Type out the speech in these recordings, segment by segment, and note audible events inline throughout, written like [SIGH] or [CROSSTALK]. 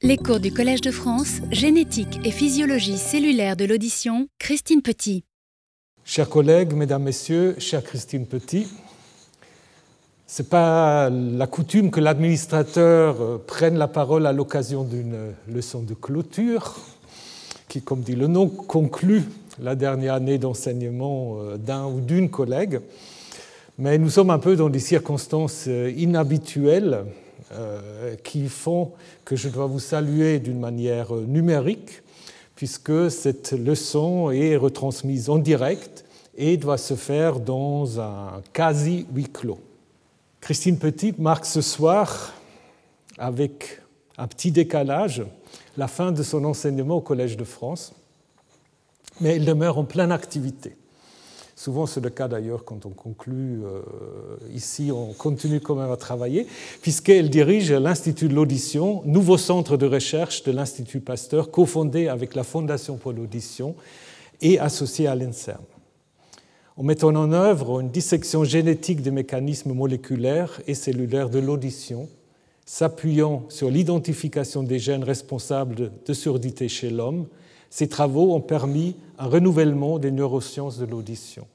Les cours du Collège de France, génétique et physiologie cellulaire de l'audition, Christine Petit. Chers collègues, mesdames, messieurs, chère Christine Petit, ce n'est pas la coutume que l'administrateur euh, prenne la parole à l'occasion d'une leçon de clôture, qui, comme dit le nom, conclut la dernière année d'enseignement euh, d'un ou d'une collègue. Mais nous sommes un peu dans des circonstances euh, inhabituelles euh, qui font que je dois vous saluer d'une manière numérique, puisque cette leçon est retransmise en direct et doit se faire dans un quasi huis clos. Christine Petit marque ce soir, avec un petit décalage, la fin de son enseignement au Collège de France, mais elle demeure en pleine activité. Souvent, c'est le cas d'ailleurs quand on conclut euh, ici, on continue quand même à travailler, puisqu'elle dirige l'Institut de l'audition, nouveau centre de recherche de l'Institut Pasteur, cofondé avec la Fondation pour l'audition et associé à l'INSERM. En mettant en œuvre une dissection génétique des mécanismes moléculaires et cellulaires de l'audition, s'appuyant sur l'identification des gènes responsables de surdité chez l'homme, ces travaux ont permis un renouvellement des neurosciences de l'audition,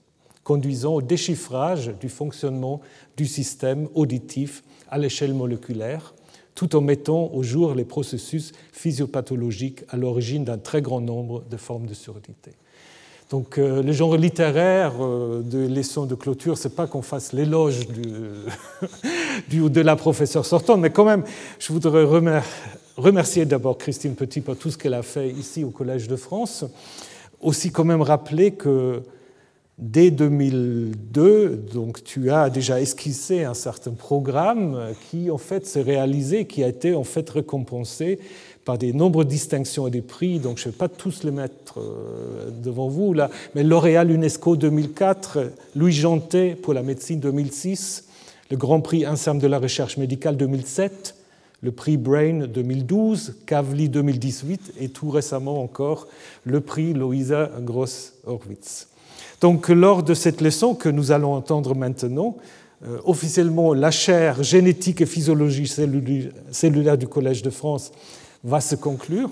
conduisant au déchiffrage du fonctionnement du système auditif à l'échelle moléculaire, tout en mettant au jour les processus physiopathologiques à l'origine d'un très grand nombre de formes de surdité. Donc, euh, le genre littéraire euh, de leçon de clôture, c'est pas qu'on fasse l'éloge [LAUGHS] de la professeure sortante, mais quand même, je voudrais remercier d'abord Christine Petit pour tout ce qu'elle a fait ici au Collège de France. Aussi, quand même, rappeler que dès 2002, donc, tu as déjà esquissé un certain programme qui, en fait, s'est réalisé, qui a été, en fait, récompensé par des nombreuses distinctions et des prix, donc je ne vais pas tous les mettre euh, devant vous mais L'Oréal UNESCO 2004, Louis Jantet pour la médecine 2006, le Grand Prix INSERM de la recherche médicale 2007, le prix Brain 2012, Kavli 2018 et tout récemment encore le prix Louisa Gross-Horwitz. Donc lors de cette leçon que nous allons entendre maintenant, euh, officiellement la chaire génétique et physiologie cellulaire du Collège de France va se conclure.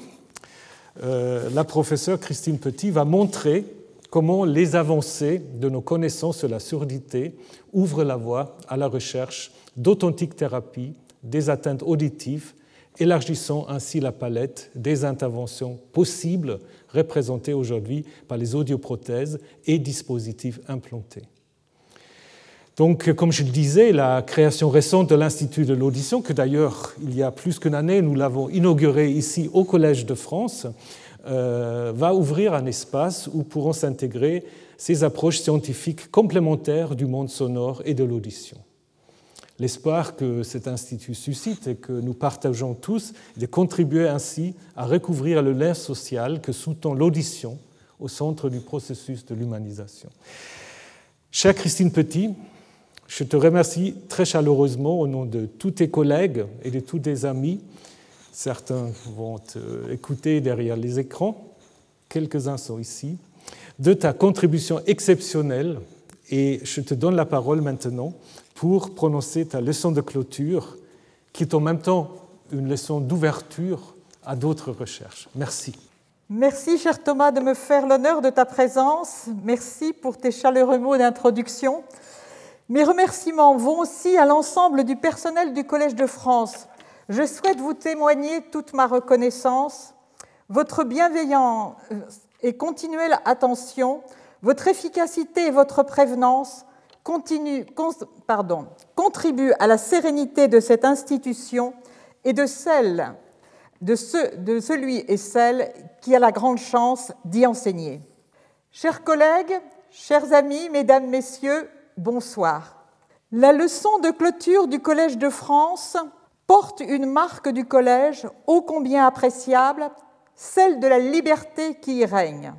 Euh, la professeure Christine Petit va montrer comment les avancées de nos connaissances sur la surdité ouvrent la voie à la recherche d'authentiques thérapies des atteintes auditives, élargissant ainsi la palette des interventions possibles représentées aujourd'hui par les audioprothèses et dispositifs implantés. Donc, comme je le disais, la création récente de l'Institut de l'audition, que d'ailleurs, il y a plus qu'une année, nous l'avons inauguré ici au Collège de France, euh, va ouvrir un espace où pourront s'intégrer ces approches scientifiques complémentaires du monde sonore et de l'audition l'espoir que cet institut suscite et que nous partageons tous, de contribuer ainsi à recouvrir le lien social que sous-tend l'audition au centre du processus de l'humanisation. Chère Christine Petit, je te remercie très chaleureusement au nom de tous tes collègues et de tous tes amis. Certains vont écouter derrière les écrans, quelques-uns sont ici, de ta contribution exceptionnelle et je te donne la parole maintenant pour prononcer ta leçon de clôture, qui est en même temps une leçon d'ouverture à d'autres recherches. Merci. Merci, cher Thomas, de me faire l'honneur de ta présence. Merci pour tes chaleureux mots d'introduction. Mes remerciements vont aussi à l'ensemble du personnel du Collège de France. Je souhaite vous témoigner toute ma reconnaissance, votre bienveillance et continuelle attention, votre efficacité et votre prévenance continue, pardon, contribue à la sérénité de cette institution et de celle de, ce, de celui et celle qui a la grande chance d'y enseigner. Chers collègues, chers amis, mesdames, messieurs, bonsoir. La leçon de clôture du Collège de France porte une marque du collège ô combien appréciable, celle de la liberté qui y règne.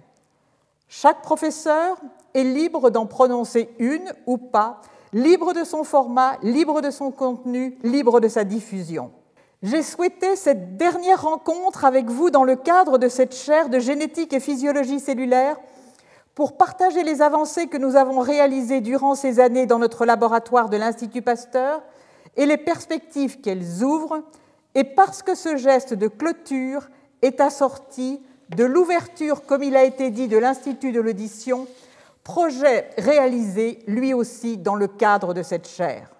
Chaque professeur est libre d'en prononcer une ou pas, libre de son format, libre de son contenu, libre de sa diffusion. J'ai souhaité cette dernière rencontre avec vous dans le cadre de cette chaire de génétique et physiologie cellulaire pour partager les avancées que nous avons réalisées durant ces années dans notre laboratoire de l'Institut Pasteur et les perspectives qu'elles ouvrent et parce que ce geste de clôture est assorti de l'ouverture, comme il a été dit, de l'Institut de l'audition, projet réalisé lui aussi dans le cadre de cette chaire.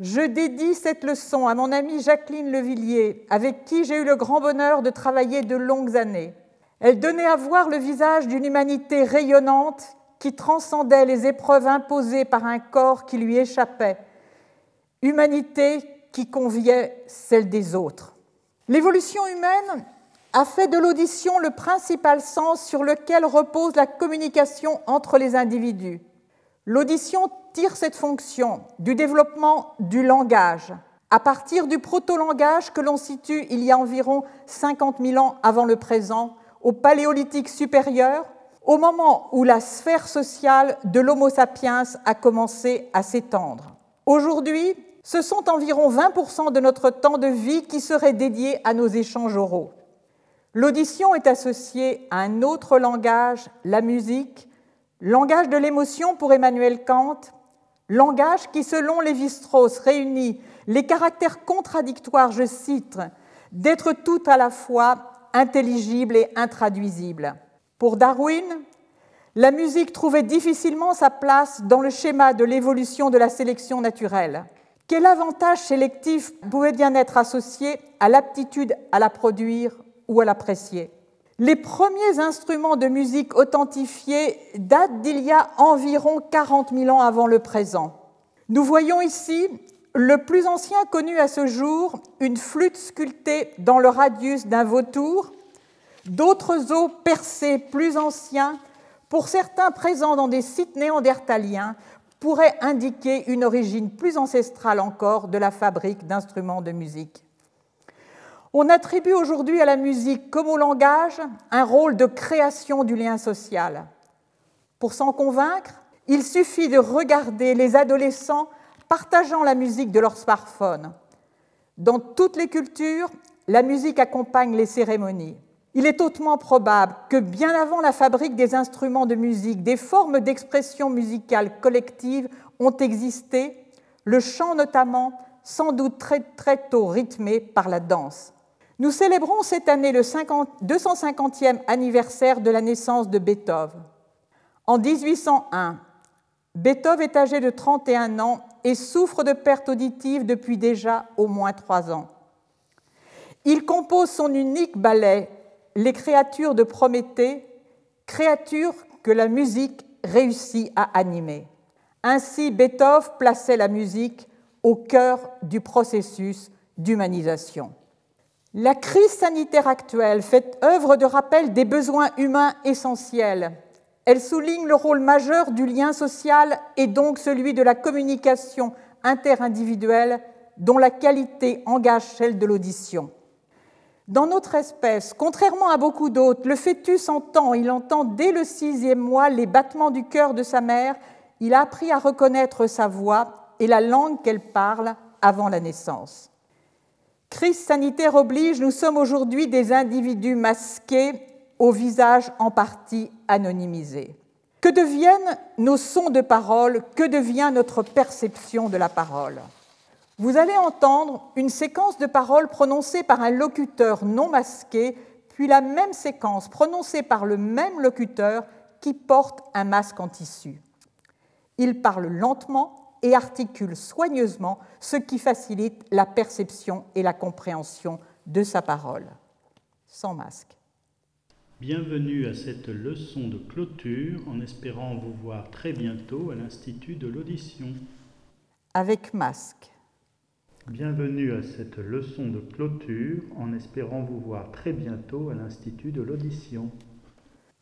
Je dédie cette leçon à mon amie Jacqueline Levillier, avec qui j'ai eu le grand bonheur de travailler de longues années. Elle donnait à voir le visage d'une humanité rayonnante qui transcendait les épreuves imposées par un corps qui lui échappait, humanité qui conviait celle des autres. L'évolution humaine a fait de l'audition le principal sens sur lequel repose la communication entre les individus. L'audition tire cette fonction du développement du langage, à partir du proto-langage que l'on situe il y a environ 50 000 ans avant le présent, au paléolithique supérieur, au moment où la sphère sociale de l'Homo sapiens a commencé à s'étendre. Aujourd'hui, ce sont environ 20% de notre temps de vie qui serait dédié à nos échanges oraux. L'audition est associée à un autre langage, la musique, langage de l'émotion pour Emmanuel Kant, langage qui, selon Lévi-Strauss, réunit les caractères contradictoires, je cite, d'être tout à la fois intelligible et intraduisible. Pour Darwin, la musique trouvait difficilement sa place dans le schéma de l'évolution de la sélection naturelle. Quel avantage sélectif pouvait bien être associé à l'aptitude à la produire ou à l'apprécier Les premiers instruments de musique authentifiés datent d'il y a environ 40 000 ans avant le présent. Nous voyons ici le plus ancien connu à ce jour, une flûte sculptée dans le radius d'un vautour, d'autres os percés plus anciens, pour certains présents dans des sites néandertaliens, pourraient indiquer une origine plus ancestrale encore de la fabrique d'instruments de musique. On attribue aujourd'hui à la musique comme au langage un rôle de création du lien social. Pour s'en convaincre, il suffit de regarder les adolescents partageant la musique de leur smartphone. Dans toutes les cultures, la musique accompagne les cérémonies. Il est hautement probable que bien avant la fabrique des instruments de musique, des formes d'expression musicale collective ont existé, le chant notamment, sans doute très, très tôt rythmé par la danse. Nous célébrons cette année le 250e anniversaire de la naissance de Beethoven. En 1801, Beethoven est âgé de 31 ans et souffre de perte auditive depuis déjà au moins trois ans. Il compose son unique ballet, Les créatures de Prométhée, créatures que la musique réussit à animer. Ainsi, Beethoven plaçait la musique au cœur du processus d'humanisation. La crise sanitaire actuelle fait œuvre de rappel des besoins humains essentiels elle souligne le rôle majeur du lien social et donc celui de la communication interindividuelle dont la qualité engage celle de l'audition. Dans notre espèce, contrairement à beaucoup d'autres, le fœtus entend, il entend dès le sixième mois les battements du cœur de sa mère, il a appris à reconnaître sa voix et la langue qu'elle parle avant la naissance. Crise sanitaire oblige, nous sommes aujourd'hui des individus masqués au visage en partie anonymisé. Que deviennent nos sons de parole? Que devient notre perception de la parole? Vous allez entendre une séquence de paroles prononcées par un locuteur non masqué, puis la même séquence prononcée par le même locuteur qui porte un masque en tissu. Il parle lentement et articule soigneusement, ce qui facilite la perception et la compréhension de sa parole. Sans masque. Bienvenue à cette leçon de clôture en espérant vous voir très bientôt à l'Institut de l'audition. Avec masque. Bienvenue à cette leçon de clôture en espérant vous voir très bientôt à l'Institut de l'audition.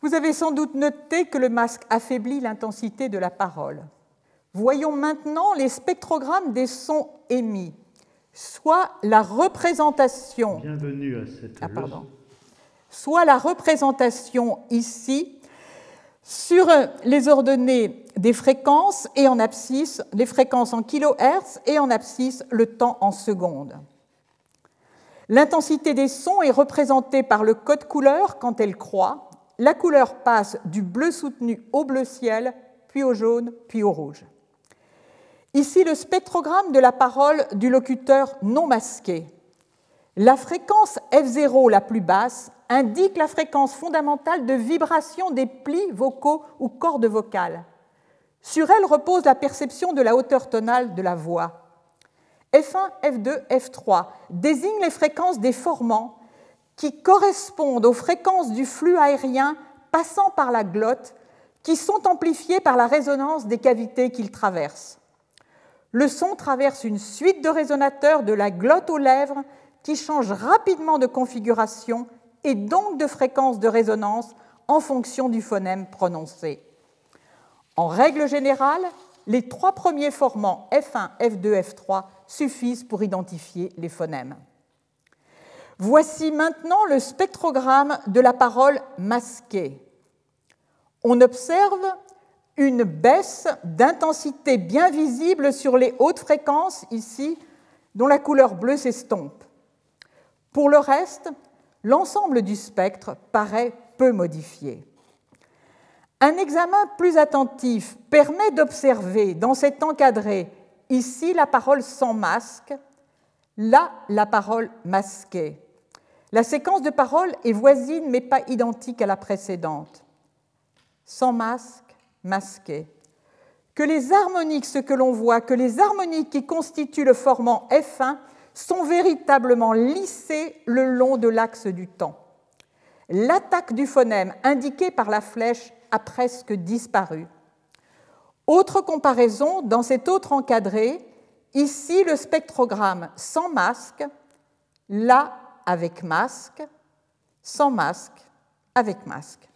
Vous avez sans doute noté que le masque affaiblit l'intensité de la parole. Voyons maintenant les spectrogrammes des sons émis, soit la représentation. Bienvenue à cette ah, soit la représentation ici sur les ordonnées des fréquences et en abscisse, les fréquences en kHz et en abscisse le temps en secondes. L'intensité des sons est représentée par le code couleur quand elle croît. La couleur passe du bleu soutenu au bleu ciel, puis au jaune, puis au rouge. Ici, le spectrogramme de la parole du locuteur non masqué. La fréquence F0 la plus basse indique la fréquence fondamentale de vibration des plis vocaux ou cordes vocales. Sur elle repose la perception de la hauteur tonale de la voix. F1, F2, F3 désignent les fréquences des formants qui correspondent aux fréquences du flux aérien passant par la glotte, qui sont amplifiées par la résonance des cavités qu'il traverse. Le son traverse une suite de résonateurs de la glotte aux lèvres qui changent rapidement de configuration et donc de fréquence de résonance en fonction du phonème prononcé. En règle générale, les trois premiers formants F1, F2, F3 suffisent pour identifier les phonèmes. Voici maintenant le spectrogramme de la parole masquée. On observe une baisse d'intensité bien visible sur les hautes fréquences ici, dont la couleur bleue s'estompe. Pour le reste, l'ensemble du spectre paraît peu modifié. Un examen plus attentif permet d'observer dans cet encadré ici la parole sans masque, là la parole masquée. La séquence de paroles est voisine mais pas identique à la précédente. Sans masque, masqué. Que les harmoniques, ce que l'on voit, que les harmoniques qui constituent le formant F1 sont véritablement lissées le long de l'axe du temps. L'attaque du phonème indiquée par la flèche a presque disparu. Autre comparaison, dans cet autre encadré, ici le spectrogramme sans masque, là avec masque, sans masque, avec masque.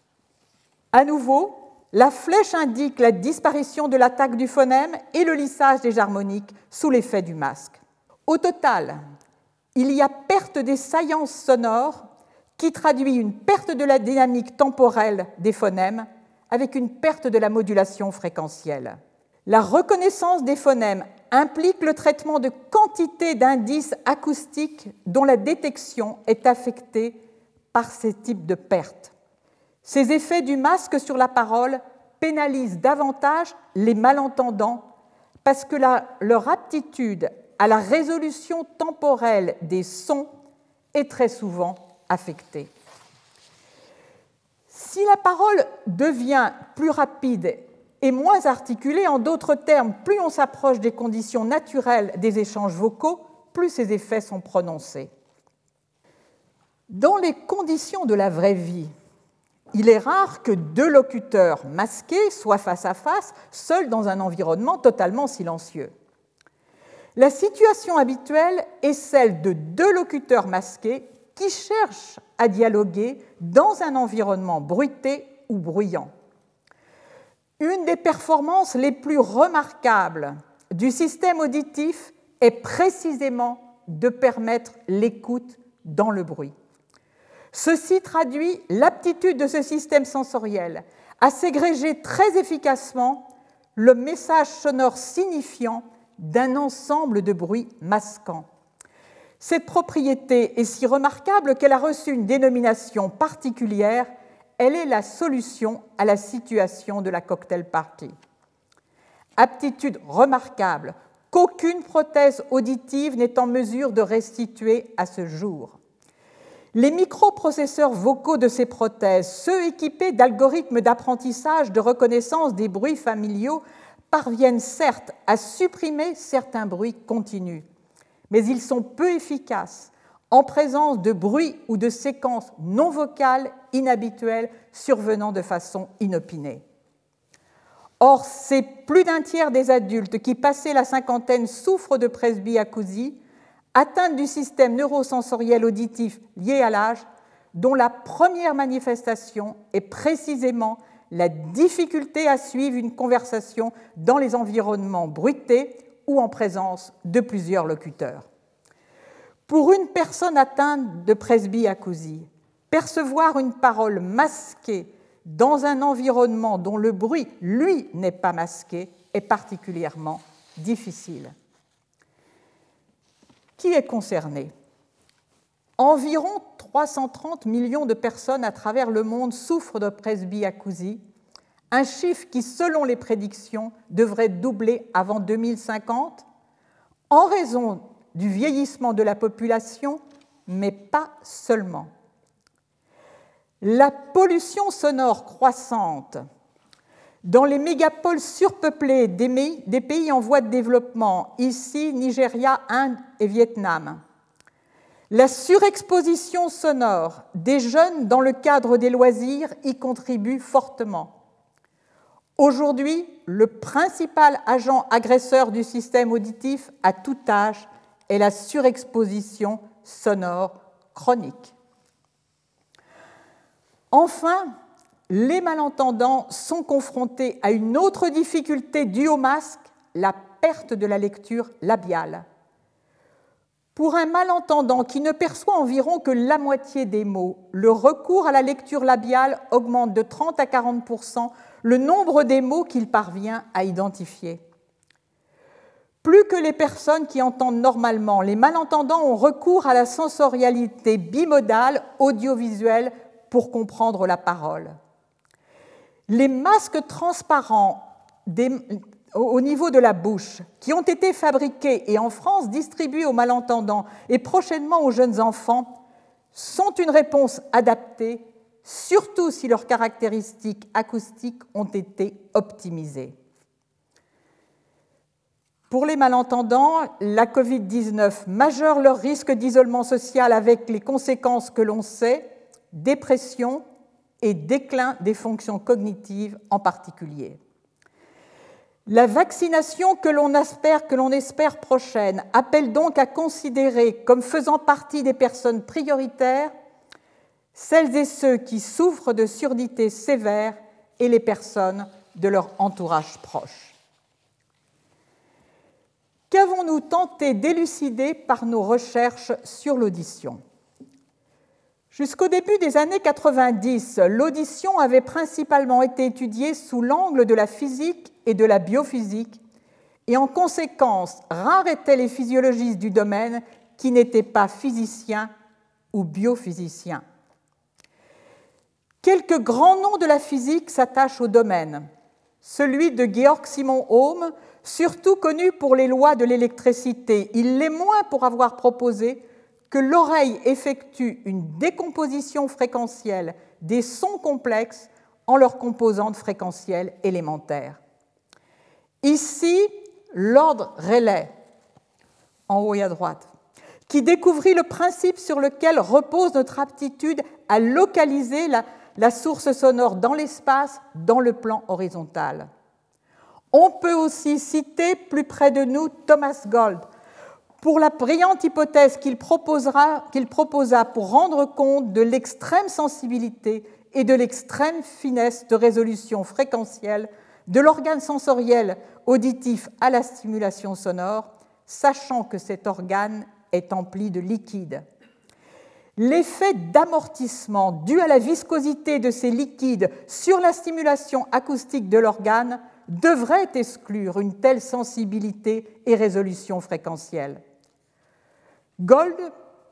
À nouveau, la flèche indique la disparition de l'attaque du phonème et le lissage des harmoniques sous l'effet du masque. Au total, il y a perte des saillances sonores qui traduit une perte de la dynamique temporelle des phonèmes avec une perte de la modulation fréquentielle. La reconnaissance des phonèmes implique le traitement de quantité d'indices acoustiques dont la détection est affectée par ces types de pertes. Ces effets du masque sur la parole pénalisent davantage les malentendants parce que leur aptitude à la résolution temporelle des sons est très souvent affectée. Si la parole devient plus rapide et moins articulée, en d'autres termes, plus on s'approche des conditions naturelles des échanges vocaux, plus ces effets sont prononcés. Dans les conditions de la vraie vie, il est rare que deux locuteurs masqués soient face à face, seuls dans un environnement totalement silencieux. La situation habituelle est celle de deux locuteurs masqués qui cherchent à dialoguer dans un environnement bruité ou bruyant. Une des performances les plus remarquables du système auditif est précisément de permettre l'écoute dans le bruit. Ceci traduit l'aptitude de ce système sensoriel à ségréger très efficacement le message sonore signifiant d'un ensemble de bruits masquants. Cette propriété est si remarquable qu'elle a reçu une dénomination particulière. Elle est la solution à la situation de la cocktail party. Aptitude remarquable qu'aucune prothèse auditive n'est en mesure de restituer à ce jour. Les microprocesseurs vocaux de ces prothèses, ceux équipés d'algorithmes d'apprentissage de reconnaissance des bruits familiaux, parviennent certes à supprimer certains bruits continus, mais ils sont peu efficaces en présence de bruits ou de séquences non vocales inhabituelles survenant de façon inopinée. Or, c'est plus d'un tiers des adultes qui, passé la cinquantaine, souffrent de presbyacousie, atteinte du système neurosensoriel auditif lié à l'âge, dont la première manifestation est précisément la difficulté à suivre une conversation dans les environnements bruités ou en présence de plusieurs locuteurs. Pour une personne atteinte de presbyacousie, percevoir une parole masquée dans un environnement dont le bruit, lui, n'est pas masqué, est particulièrement difficile. Qui est concerné? Environ 330 millions de personnes à travers le monde souffrent de presbyacousie, un chiffre qui, selon les prédictions, devrait doubler avant 2050 en raison du vieillissement de la population mais pas seulement. La pollution sonore croissante dans les mégapoles surpeuplées des pays en voie de développement, ici Nigeria, Inde et Vietnam, la surexposition sonore des jeunes dans le cadre des loisirs y contribue fortement. Aujourd'hui, le principal agent agresseur du système auditif à tout âge est la surexposition sonore chronique. Enfin, les malentendants sont confrontés à une autre difficulté due au masque, la perte de la lecture labiale. Pour un malentendant qui ne perçoit environ que la moitié des mots, le recours à la lecture labiale augmente de 30 à 40% le nombre des mots qu'il parvient à identifier. Plus que les personnes qui entendent normalement, les malentendants ont recours à la sensorialité bimodale audiovisuelle pour comprendre la parole. Les masques transparents au niveau de la bouche, qui ont été fabriqués et en France distribués aux malentendants et prochainement aux jeunes enfants, sont une réponse adaptée, surtout si leurs caractéristiques acoustiques ont été optimisées. Pour les malentendants, la Covid-19 majeure leur risque d'isolement social avec les conséquences que l'on sait, dépression et déclin des fonctions cognitives en particulier. La vaccination que l'on espère, que l'on espère prochaine appelle donc à considérer comme faisant partie des personnes prioritaires celles et ceux qui souffrent de surdité sévère et les personnes de leur entourage proche. Qu'avons-nous tenté d'élucider par nos recherches sur l'audition? Jusqu'au début des années 90, l'audition avait principalement été étudiée sous l'angle de la physique et de la biophysique, et en conséquence, rares étaient les physiologistes du domaine qui n'étaient pas physiciens ou biophysiciens. Quelques grands noms de la physique s'attachent au domaine. Celui de Georg Simon Ohm, surtout connu pour les lois de l'électricité, il l'est moins pour avoir proposé que l'oreille effectue une décomposition fréquentielle des sons complexes en leurs composantes fréquentielles élémentaires. Ici, l'ordre Rayleigh, en haut et à droite, qui découvrit le principe sur lequel repose notre aptitude à localiser la, la source sonore dans l'espace, dans le plan horizontal. On peut aussi citer plus près de nous Thomas Gold, pour la brillante hypothèse qu'il proposa pour rendre compte de l'extrême sensibilité et de l'extrême finesse de résolution fréquentielle de l'organe sensoriel auditif à la stimulation sonore, sachant que cet organe est empli de liquide. L'effet d'amortissement dû à la viscosité de ces liquides sur la stimulation acoustique de l'organe devrait exclure une telle sensibilité et résolution fréquentielle. Gold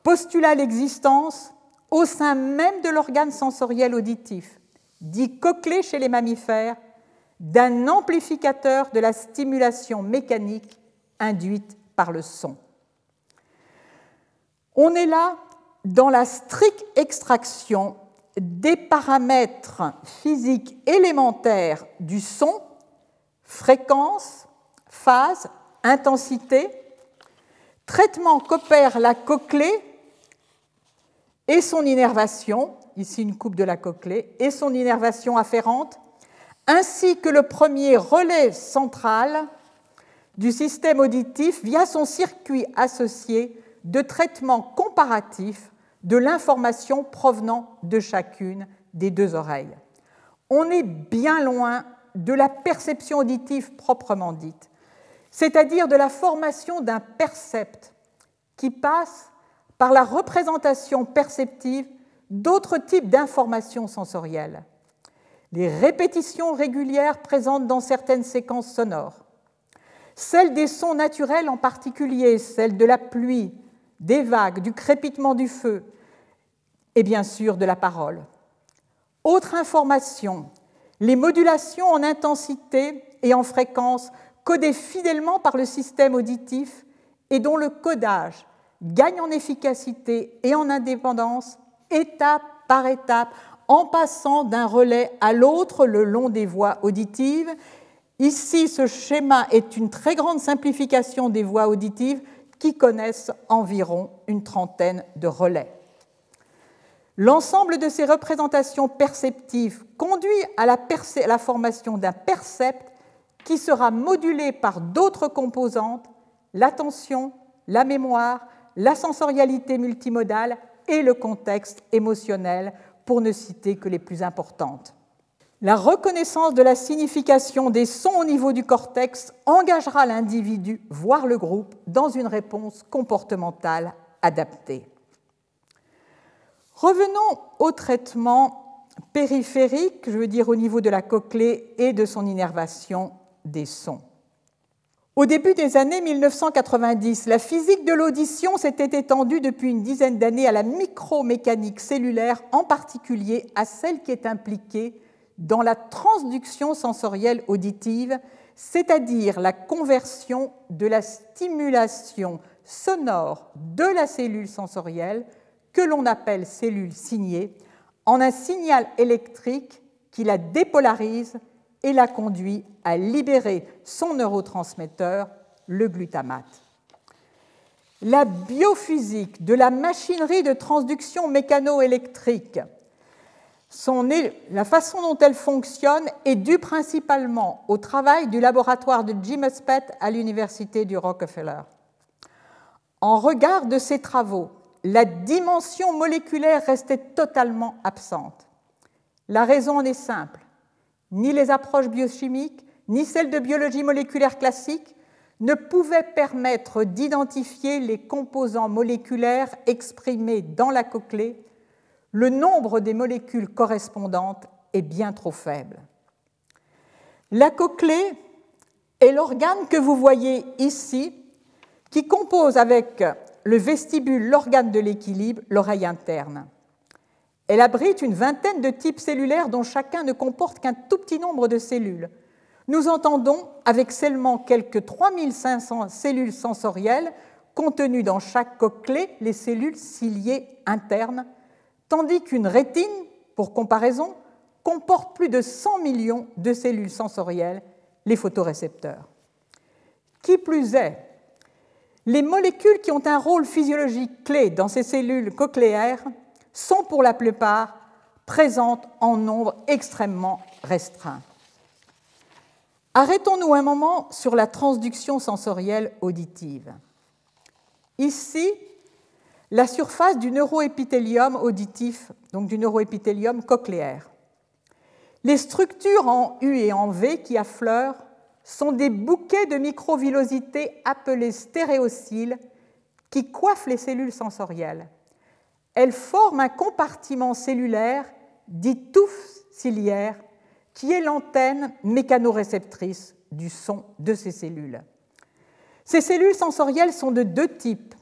postula l'existence au sein même de l'organe sensoriel auditif, dit cochlée chez les mammifères, d'un amplificateur de la stimulation mécanique induite par le son. On est là dans la stricte extraction des paramètres physiques élémentaires du son, fréquence, phase, intensité, Traitement qu'opère la cochlée et son innervation, ici une coupe de la cochlée, et son innervation afférente, ainsi que le premier relais central du système auditif via son circuit associé de traitement comparatif de l'information provenant de chacune des deux oreilles. On est bien loin de la perception auditive proprement dite c'est-à-dire de la formation d'un percept qui passe par la représentation perceptive d'autres types d'informations sensorielles. Les répétitions régulières présentes dans certaines séquences sonores, celles des sons naturels en particulier, celles de la pluie, des vagues, du crépitement du feu, et bien sûr de la parole. Autre information, les modulations en intensité et en fréquence codés fidèlement par le système auditif et dont le codage, gagne en efficacité et en indépendance étape par étape en passant d'un relais à l'autre le long des voies auditives. Ici, ce schéma est une très grande simplification des voies auditives qui connaissent environ une trentaine de relais. L'ensemble de ces représentations perceptives conduit à la, la formation d'un percept qui sera modulé par d'autres composantes, l'attention, la mémoire, la sensorialité multimodale et le contexte émotionnel, pour ne citer que les plus importantes. La reconnaissance de la signification des sons au niveau du cortex engagera l'individu, voire le groupe, dans une réponse comportementale adaptée. Revenons au traitement périphérique, je veux dire au niveau de la cochlée et de son innervation des sons. Au début des années 1990, la physique de l'audition s'était étendue depuis une dizaine d'années à la micromécanique cellulaire, en particulier à celle qui est impliquée dans la transduction sensorielle auditive, c'est-à-dire la conversion de la stimulation sonore de la cellule sensorielle, que l'on appelle cellule signée, en un signal électrique qui la dépolarise et la conduit à libérer son neurotransmetteur, le glutamate. La biophysique de la machinerie de transduction mécanoélectrique, la façon dont elle fonctionne est due principalement au travail du laboratoire de Jim Huspedt à l'université du Rockefeller. En regard de ces travaux, la dimension moléculaire restait totalement absente. La raison en est simple ni les approches biochimiques, ni celles de biologie moléculaire classique ne pouvaient permettre d'identifier les composants moléculaires exprimés dans la cochlée, le nombre des molécules correspondantes est bien trop faible. La cochlée est l'organe que vous voyez ici, qui compose avec le vestibule l'organe de l'équilibre, l'oreille interne. Elle abrite une vingtaine de types cellulaires dont chacun ne comporte qu'un tout petit nombre de cellules. Nous entendons, avec seulement quelques 3500 cellules sensorielles contenues dans chaque cochlée, les cellules ciliées internes, tandis qu'une rétine, pour comparaison, comporte plus de 100 millions de cellules sensorielles, les photorécepteurs. Qui plus est, les molécules qui ont un rôle physiologique clé dans ces cellules cochléaires sont pour la plupart présentes en nombre extrêmement restreint. Arrêtons-nous un moment sur la transduction sensorielle auditive. Ici, la surface du neuroépithélium auditif, donc du neuroépithélium cochléaire. Les structures en U et en V qui affleurent sont des bouquets de microvillosités appelées stéréociles qui coiffent les cellules sensorielles elles forment un compartiment cellulaire dit touffe ciliaire qui est l'antenne mécanoréceptrice du son de ces cellules. Ces cellules sensorielles sont de deux types.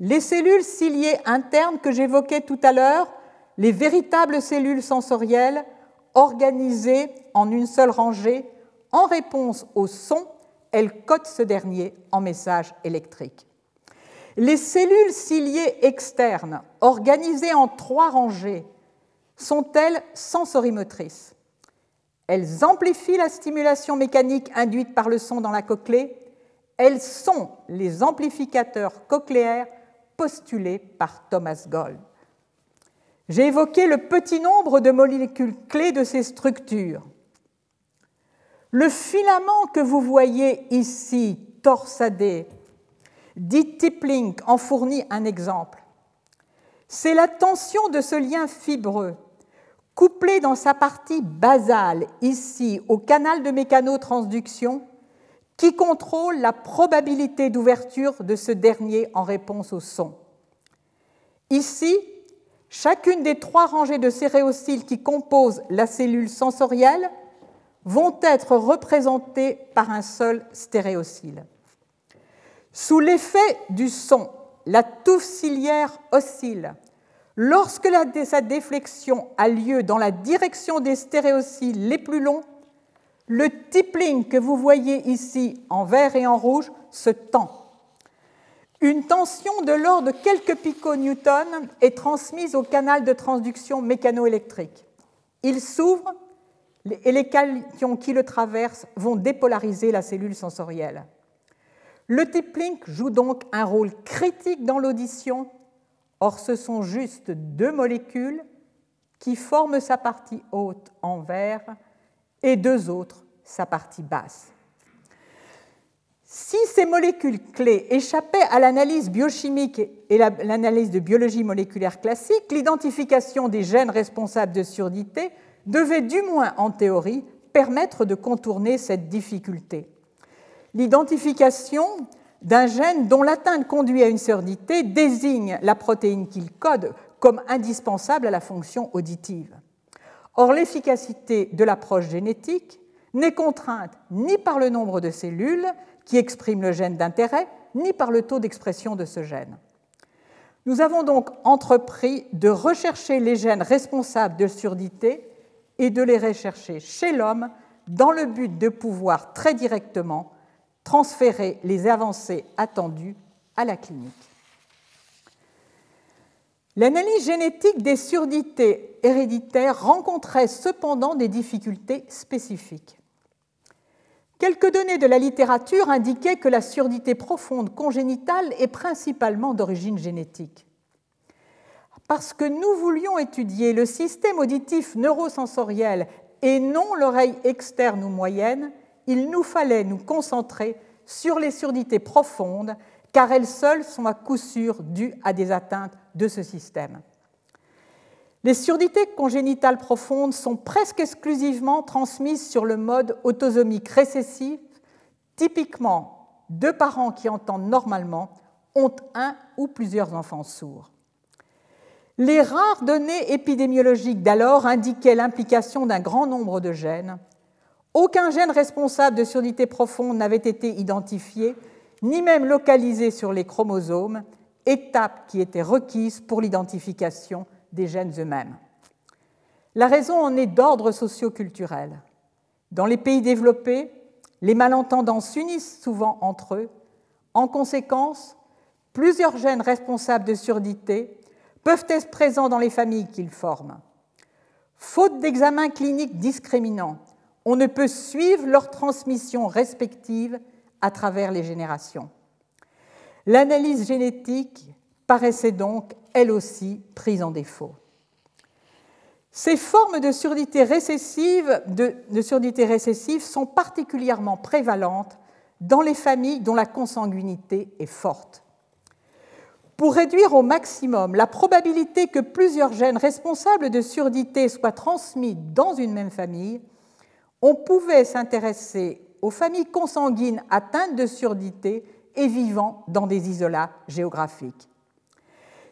Les cellules ciliées internes que j'évoquais tout à l'heure, les véritables cellules sensorielles organisées en une seule rangée, en réponse au son, elles codent ce dernier en message électrique. Les cellules ciliées externes, organisées en trois rangées, sont-elles sensorimotrices Elles amplifient la stimulation mécanique induite par le son dans la cochlée. Elles sont les amplificateurs cochléaires postulés par Thomas Gold. J'ai évoqué le petit nombre de molécules clés de ces structures. Le filament que vous voyez ici, torsadé, Dit Tippling en fournit un exemple. C'est la tension de ce lien fibreux, couplé dans sa partie basale, ici, au canal de mécanotransduction, qui contrôle la probabilité d'ouverture de ce dernier en réponse au son. Ici, chacune des trois rangées de céréociles qui composent la cellule sensorielle vont être représentées par un seul stéréocyle. Sous l'effet du son, la touffe ciliaire oscille. Lorsque sa déflexion a lieu dans la direction des stéréociles les plus longs, le tippling que vous voyez ici en vert et en rouge se tend. Une tension de l'ordre de quelques piconewtons est transmise au canal de transduction mécanoélectrique. Il s'ouvre et les cations qui le traversent vont dépolariser la cellule sensorielle. Le type link joue donc un rôle critique dans l'audition. Or, ce sont juste deux molécules qui forment sa partie haute en vert et deux autres sa partie basse. Si ces molécules clés échappaient à l'analyse biochimique et l'analyse de biologie moléculaire classique, l'identification des gènes responsables de surdité devait du moins en théorie permettre de contourner cette difficulté. L'identification d'un gène dont l'atteinte conduit à une surdité désigne la protéine qu'il code comme indispensable à la fonction auditive. Or, l'efficacité de l'approche génétique n'est contrainte ni par le nombre de cellules qui expriment le gène d'intérêt, ni par le taux d'expression de ce gène. Nous avons donc entrepris de rechercher les gènes responsables de surdité et de les rechercher chez l'homme dans le but de pouvoir très directement transférer les avancées attendues à la clinique. L'analyse génétique des surdités héréditaires rencontrait cependant des difficultés spécifiques. Quelques données de la littérature indiquaient que la surdité profonde congénitale est principalement d'origine génétique. Parce que nous voulions étudier le système auditif neurosensoriel et non l'oreille externe ou moyenne, il nous fallait nous concentrer sur les surdités profondes, car elles seules sont à coup sûr dues à des atteintes de ce système. Les surdités congénitales profondes sont presque exclusivement transmises sur le mode autosomique récessif. Typiquement, deux parents qui entendent normalement ont un ou plusieurs enfants sourds. Les rares données épidémiologiques d'alors indiquaient l'implication d'un grand nombre de gènes, aucun gène responsable de surdité profonde n'avait été identifié, ni même localisé sur les chromosomes, étape qui était requise pour l'identification des gènes eux-mêmes. La raison en est d'ordre socioculturel. Dans les pays développés, les malentendants s'unissent souvent entre eux. En conséquence, plusieurs gènes responsables de surdité peuvent être présents dans les familles qu'ils forment. Faute d'examens cliniques discriminants, on ne peut suivre leur transmission respective à travers les générations. L'analyse génétique paraissait donc, elle aussi, prise en défaut. Ces formes de surdité récessive, de surdité récessive sont particulièrement prévalentes dans les familles dont la consanguinité est forte. Pour réduire au maximum la probabilité que plusieurs gènes responsables de surdité soient transmis dans une même famille, on pouvait s'intéresser aux familles consanguines atteintes de surdité et vivant dans des isolats géographiques.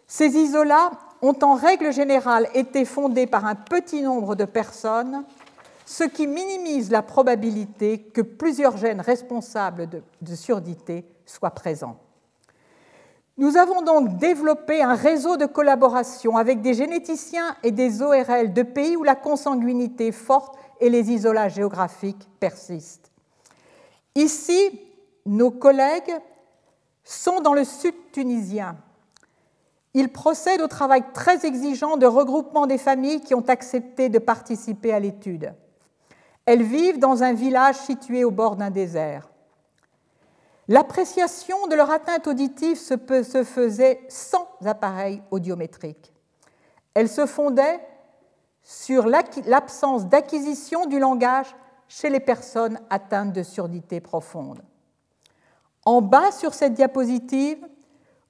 Ces isolats ont en règle générale été fondés par un petit nombre de personnes, ce qui minimise la probabilité que plusieurs gènes responsables de, surdité soient présents. Nous avons donc développé un réseau de collaboration avec des généticiens et des ORL de pays où la consanguinité forte et les isolats géographiques persistent. Ici, nos collègues sont dans le sud tunisien. Ils procèdent au travail très exigeant de regroupement des familles qui ont accepté de participer à l'étude. Elles vivent dans un village situé au bord d'un désert. L'appréciation de leur atteinte auditive se, faisait sans appareil audiométrique. Elle se fondait sur l'absence d'acquisition du langage chez les personnes atteintes de surdité profonde. En bas sur cette diapositive,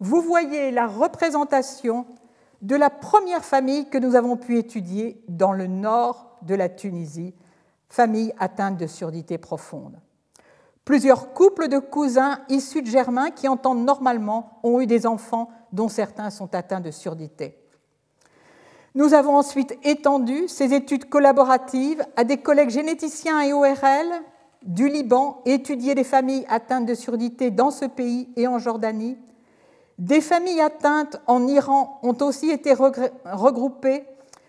vous voyez la représentation de la première famille que nous avons pu étudier dans le nord de la Tunisie, famille atteinte de surdité profonde. Plusieurs couples de cousins issus de Germains qui entendent normalement ont eu des enfants dont certains sont atteints de surdité. Nous avons ensuite étendu ces études collaboratives à des collègues généticiens et ORL du Liban et étudié les familles atteintes de surdité dans ce pays et en Jordanie. Des familles atteintes en Iran ont aussi été regroupées,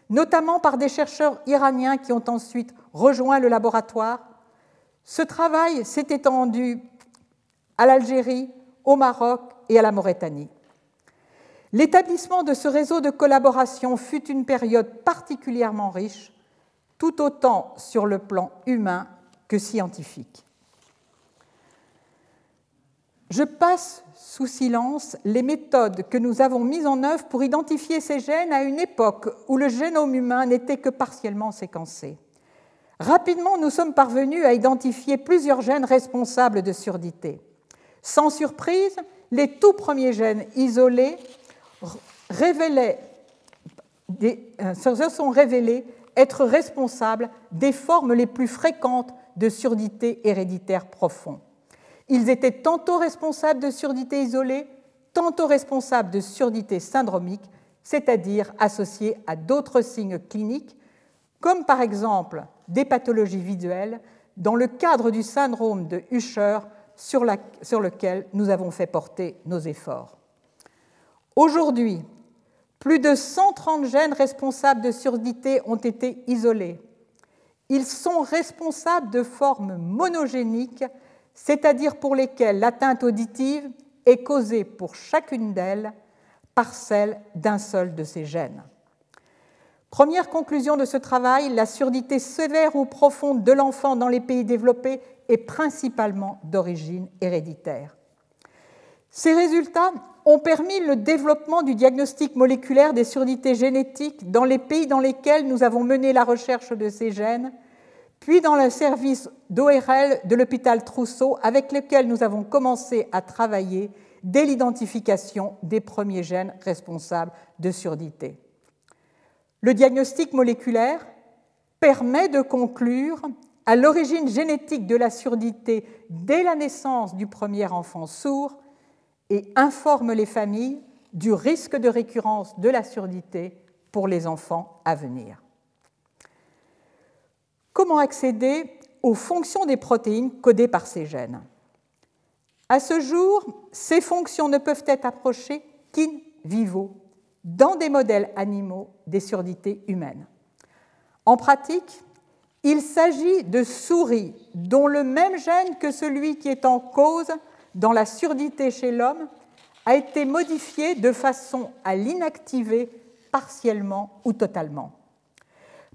notamment par des chercheurs iraniens qui ont ensuite rejoint le laboratoire. Ce travail s'est étendu à l'Algérie, au Maroc et à la Mauritanie. L'établissement de ce réseau de collaboration fut une période particulièrement riche, tout autant sur le plan humain que scientifique. Je passe sous silence les méthodes que nous avons mises en œuvre pour identifier ces gènes à une époque où le génome humain n'était que partiellement séquencé. Rapidement, nous sommes parvenus à identifier plusieurs gènes responsables de surdité. Sans surprise, les tout premiers gènes isolés révélaient euh, se sont révélés être responsables des formes les plus fréquentes de surdité héréditaire profonde. Ils étaient tantôt responsables de surdité isolée, tantôt responsables de surdité syndromique, c'est-à-dire associés à d'autres signes cliniques, comme par exemple des pathologies visuelles, dans le cadre du syndrome de Usher sur lequel nous avons fait porter nos efforts. Aujourd'hui, plus de 130 gènes responsables de surdité ont été isolés. Ils sont responsables de formes monogéniques c'est-à-dire pour lesquelles l'atteinte auditive est causée pour chacune d'elles par celle d'un seul de ces gènes. Première conclusion de ce travail, la surdité sévère ou profonde de l'enfant dans les pays développés est principalement d'origine héréditaire. Ces résultats ont permis le développement du diagnostic moléculaire des surdités génétiques dans les pays dans lesquels nous avons mené la recherche de ces gènes puis dans le service d'ORL de l'hôpital Trousseau, avec lequel nous avons commencé à travailler dès l'identification des premiers gènes responsables de surdité. Le diagnostic moléculaire permet de conclure à l'origine génétique de la surdité dès la naissance du premier enfant sourd et informe les familles du risque de récurrence de la surdité pour les enfants à venir. Comment accéder aux fonctions des protéines codées par ces gènes? À ce jour, ces fonctions ne peuvent être approchées qu'in vivo, dans des modèles animaux des surdités humaines. En pratique, il s'agit de souris dont le même gène que celui qui est en cause dans la surdité chez l'homme a été modifié de façon à l'inactiver partiellement ou totalement.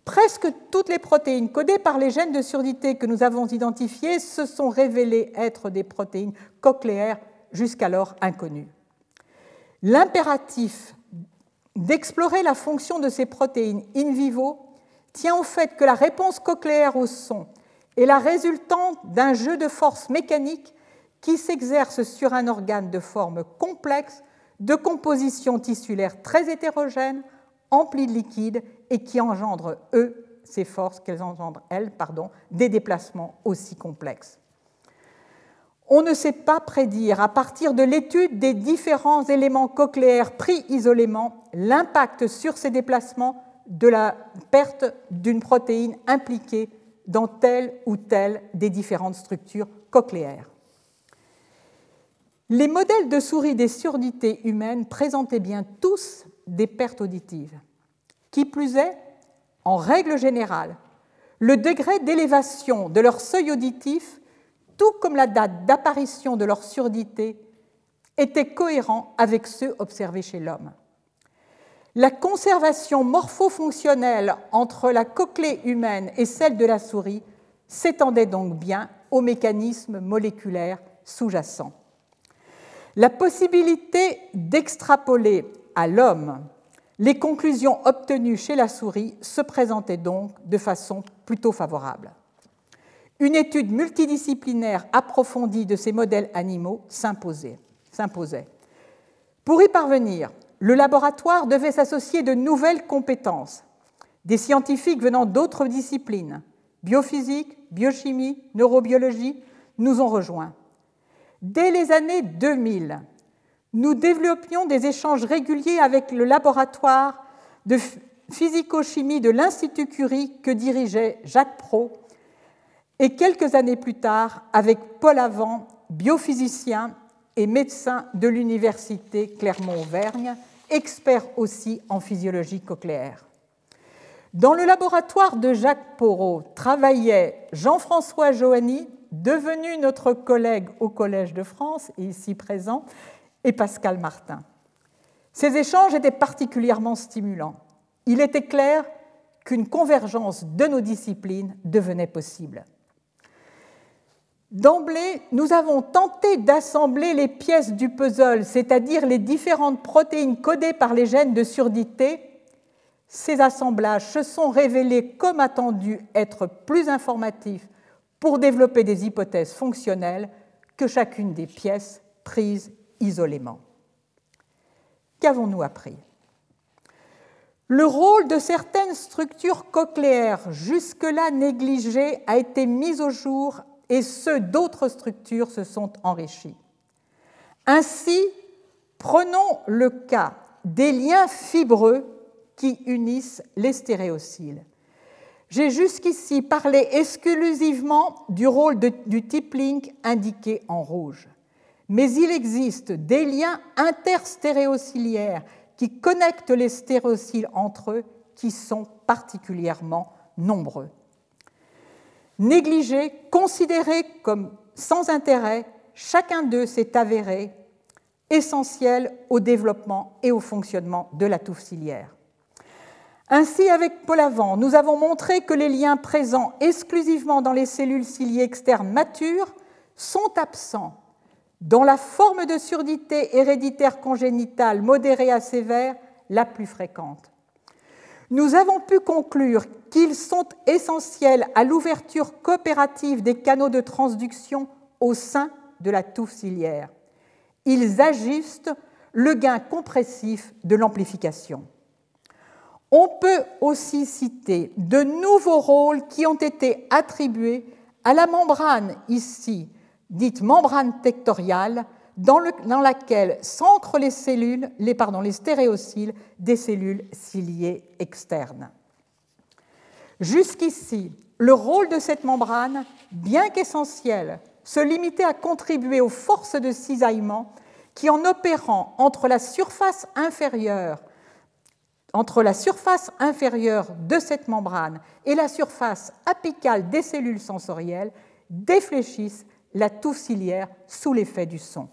Presque toutes les protéines codées par les gènes de surdité que nous avons identifiées se sont révélées être des protéines cochléaires jusqu'alors inconnues. L'impératif d'explorer la fonction de ces protéines in vivo tient au fait que la réponse cochléaire au son est la résultante d'un jeu de force mécanique qui s'exerce sur un organe de forme complexe, de composition tissulaire très hétérogène, empli de liquide et qui engendrent, eux, ces forces qu'elles engendrent, elles, pardon, des déplacements aussi complexes. On ne sait pas prédire, à partir de l'étude des différents éléments cochléaires pris isolément, l'impact sur ces déplacements de la perte d'une protéine impliquée dans telle ou telle des différentes structures cochléaires. Les modèles de souris des surdités humaines présentaient bien tous des pertes auditives. Qui plus est, en règle générale, le degré d'élévation de leur seuil auditif, tout comme la date d'apparition de leur surdité, était cohérent avec ceux observés chez l'homme. La conservation morphofonctionnelle entre la cochlée humaine et celle de la souris s'étendait donc bien aux mécanismes moléculaires sous-jacents. La possibilité d'extrapoler à l'homme les conclusions obtenues chez la souris se présentaient donc de façon plutôt favorable. Une étude multidisciplinaire approfondie de ces modèles animaux s'imposait. Pour y parvenir, le laboratoire devait s'associer de nouvelles compétences. Des scientifiques venant d'autres disciplines, biophysique, biochimie, neurobiologie, nous ont rejoints. Dès les années 2000, nous développions des échanges réguliers avec le laboratoire de physico-chimie de l'Institut Curie que dirigeait Jacques Pro, et quelques années plus tard avec Paul Avant, biophysicien et médecin de l'Université Clermont-Auvergne, expert aussi en physiologie cochléaire. Dans le laboratoire de Jacques Porot travaillait Jean-François Joanny, devenu notre collègue au Collège de France et ici présent, et Pascal Martin. Ces échanges étaient particulièrement stimulants. Il était clair qu'une convergence de nos disciplines devenait possible. D'emblée, nous avons tenté d'assembler les pièces du puzzle, c'est-à-dire les différentes protéines codées par les gènes de surdité. Ces assemblages se sont révélés, comme attendu, être plus informatifs pour développer des hypothèses fonctionnelles que chacune des pièces prises isolément. Qu'avons-nous appris? Le rôle de certaines structures cochléaires jusque-là négligées a été mis au jour et ceux d'autres structures se sont enrichis. Ainsi, prenons le cas des liens fibreux qui unissent les stéréociles. J'ai jusqu'ici parlé exclusivement du rôle du type link indiqué en rouge. Mais il existe des liens interstéréociliaires qui connectent les stéréociles entre eux qui sont particulièrement nombreux. Négligés, considérés comme sans intérêt, chacun d'eux s'est avéré essentiel au développement et au fonctionnement de la touffe ciliaire. Ainsi, avec Paul Avant, nous avons montré que les liens présents exclusivement dans les cellules ciliées externes matures sont absents dans la forme de surdité héréditaire congénitale modérée à sévère la plus fréquente. Nous avons pu conclure qu'ils sont essentiels à l'ouverture coopérative des canaux de transduction au sein de la touffe ciliaire. Ils ajustent le gain compressif de l'amplification. On peut aussi citer de nouveaux rôles qui ont été attribués à la membrane ici, dite membrane tectoriale, dans, laquelle s'ancrent les cellules, les, pardon, les stéréociles des cellules ciliées externes. Jusqu'ici, le rôle de cette membrane, bien qu'essentiel, se limitait à contribuer aux forces de cisaillement qui, en opérant entre la surface inférieure entre la surface inférieure de cette membrane et la surface apicale des cellules sensorielles, défléchissent la touffe ciliaire sous l'effet du son.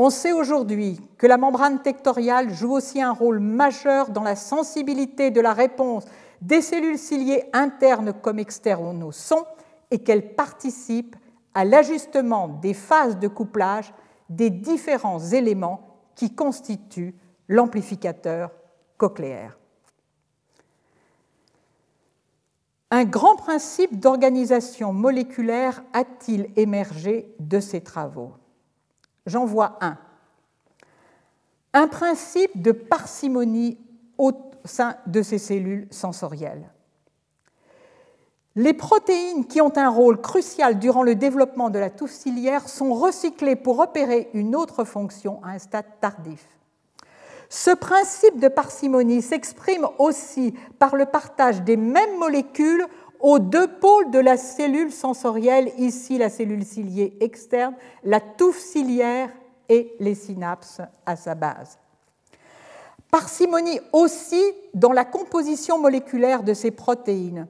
On sait aujourd'hui que la membrane tectoriale joue aussi un rôle majeur dans la sensibilité de la réponse des cellules ciliées internes comme externes au son et qu'elle participe à l'ajustement des phases de couplage des différents éléments qui constituent l'amplificateur cochléaire. Un grand principe d'organisation moléculaire a-t-il émergé de ces travaux? J'en vois un. Un principe de parcimonie au sein de ces cellules sensorielles. Les protéines qui ont un rôle crucial durant le développement de la touffe ciliaire sont recyclées pour opérer une autre fonction à un stade tardif. Ce principe de parcimonie s'exprime aussi par le partage des mêmes molécules aux deux pôles de la cellule sensorielle, ici la cellule ciliée externe, la touffe ciliaire et les synapses à sa base. Parcimonie aussi dans la composition moléculaire de ces protéines.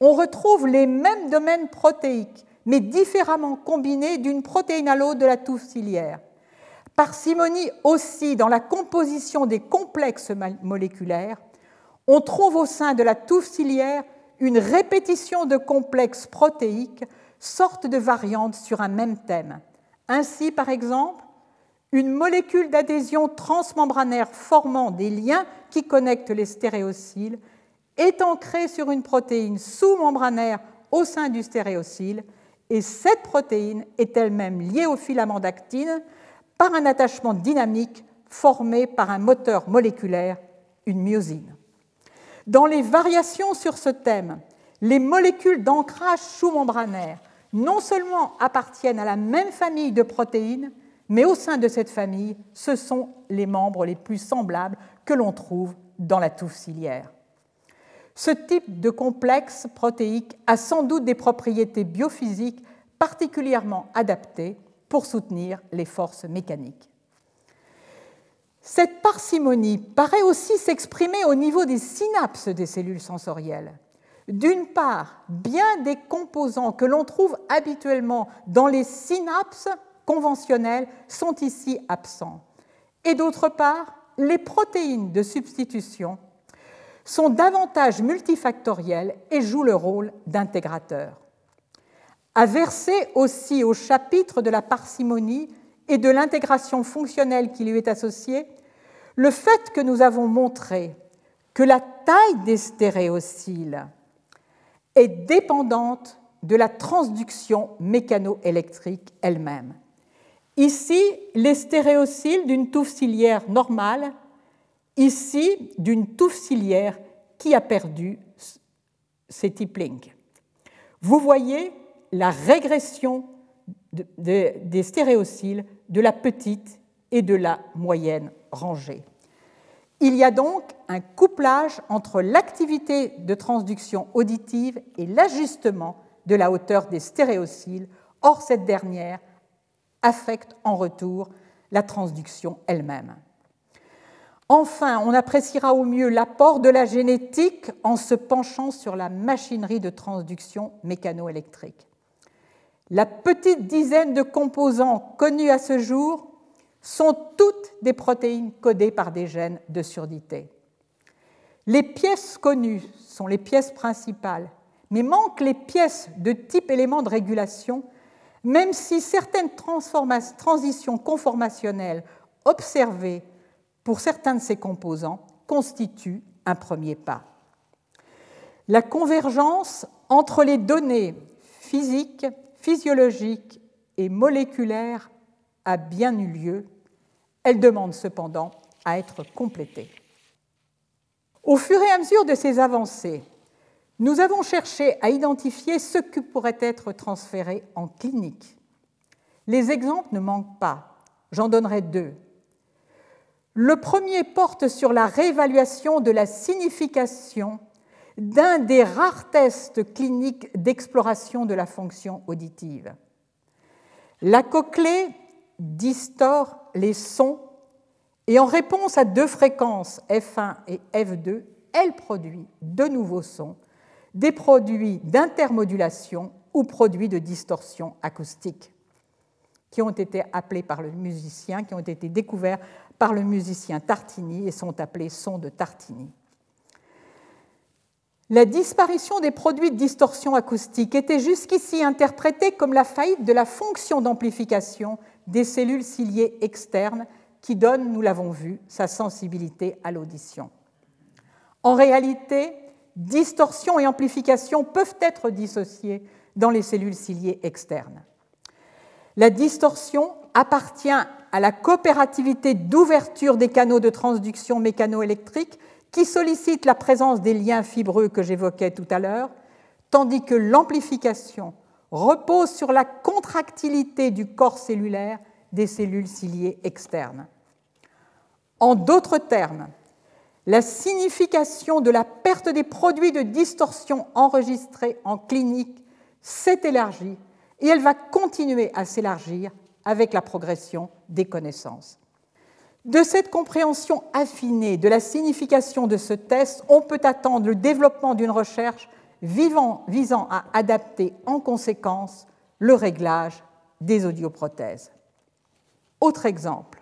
On retrouve les mêmes domaines protéiques, mais différemment combinés d'une protéine à l'autre de la touffe ciliaire. Parcimonie aussi dans la composition des complexes moléculaires. On trouve au sein de la touffe ciliaire une répétition de complexes protéiques, sorte de variantes sur un même thème. Ainsi, par exemple, une molécule d'adhésion transmembranaire formant des liens qui connectent les stéréociles est ancrée sur une protéine sous-membranaire au sein du stéréocyle, et cette protéine est elle-même liée au filament d'actine par un attachement dynamique formé par un moteur moléculaire, une myosine. Dans les variations sur ce thème, les molécules d'ancrage sous-membranaire non seulement appartiennent à la même famille de protéines, mais au sein de cette famille, ce sont les membres les plus semblables que l'on trouve dans la touffe ciliaire. Ce type de complexe protéique a sans doute des propriétés biophysiques particulièrement adaptées pour soutenir les forces mécaniques. Cette parcimonie paraît aussi s'exprimer au niveau des synapses des cellules sensorielles. D'une part, bien des composants que l'on trouve habituellement dans les synapses conventionnels sont ici absents. Et d'autre part, les protéines de substitution sont davantage multifactorielles et jouent le rôle d'intégrateur. À verser aussi au chapitre de la parcimonie et de l'intégration fonctionnelle qui lui est associée, le fait que nous avons montré que la taille des stéréocyles est dépendante de la transduction mécanoélectrique elle-même. Ici, les stéréocyles d'une touffe ciliaire normale, ici d'une touffe ciliaire qui a perdu ses tiplings. Vous voyez la régression des stéréocyles de la petite et de la moyenne rangée. Il y a donc un couplage entre l'activité de transduction auditive et l'ajustement de la hauteur des stéréocyles. Or, cette dernière affecte en retour la transduction elle-même. Enfin, on appréciera au mieux l'apport de la génétique en se penchant sur la machinerie de transduction mécanoélectrique. La petite dizaine de composants connus à ce jour sont toutes des protéines codées par des gènes de surdité. Les pièces connues sont les pièces principales, mais manquent les pièces de type élément de régulation, même si certaines transitions conformationnelles observées pour certains de ces composants constituent un premier pas. La convergence entre les données physiques, physiologiques et moléculaires a bien eu lieu elle demande cependant à être complétée. Au fur et à mesure de ces avancées, nous avons cherché à identifier ce qui pourrait être transféré en clinique. Les exemples ne manquent pas. J'en donnerai deux. Le premier porte sur la réévaluation de la signification d'un des rares tests cliniques d'exploration de la fonction auditive. La cochlée distord les sons et en réponse à deux fréquences F1 et F2, elle produit de nouveaux sons, des produits d'intermodulation ou produits de distorsion acoustique qui ont été appelés par le musicien, qui ont été découverts par le musicien Tartini et sont appelés sons de Tartini. La disparition des produits de distorsion acoustique était jusqu'ici interprétée comme la faillite de la fonction d'amplification des cellules ciliées externes qui donnent, nous l'avons vu, sa sensibilité à l'audition. En réalité, distorsion et amplification peuvent être dissociées dans les cellules ciliées externes. La distorsion appartient à la coopérativité d'ouverture des canaux de transduction mécanoélectrique qui sollicitent la présence des liens fibreux que j'évoquais tout à l'heure, tandis que l'amplification repose sur la contractilité du corps cellulaire des cellules ciliées externes. En d'autres termes, la signification de la perte des produits de distorsion enregistrés en clinique s'est élargie et elle va continuer à s'élargir avec la progression des connaissances. De cette compréhension affinée de la signification de ce test, on peut attendre le développement d'une recherche visant à adapter en conséquence le réglage des audioprothèses. Autre exemple,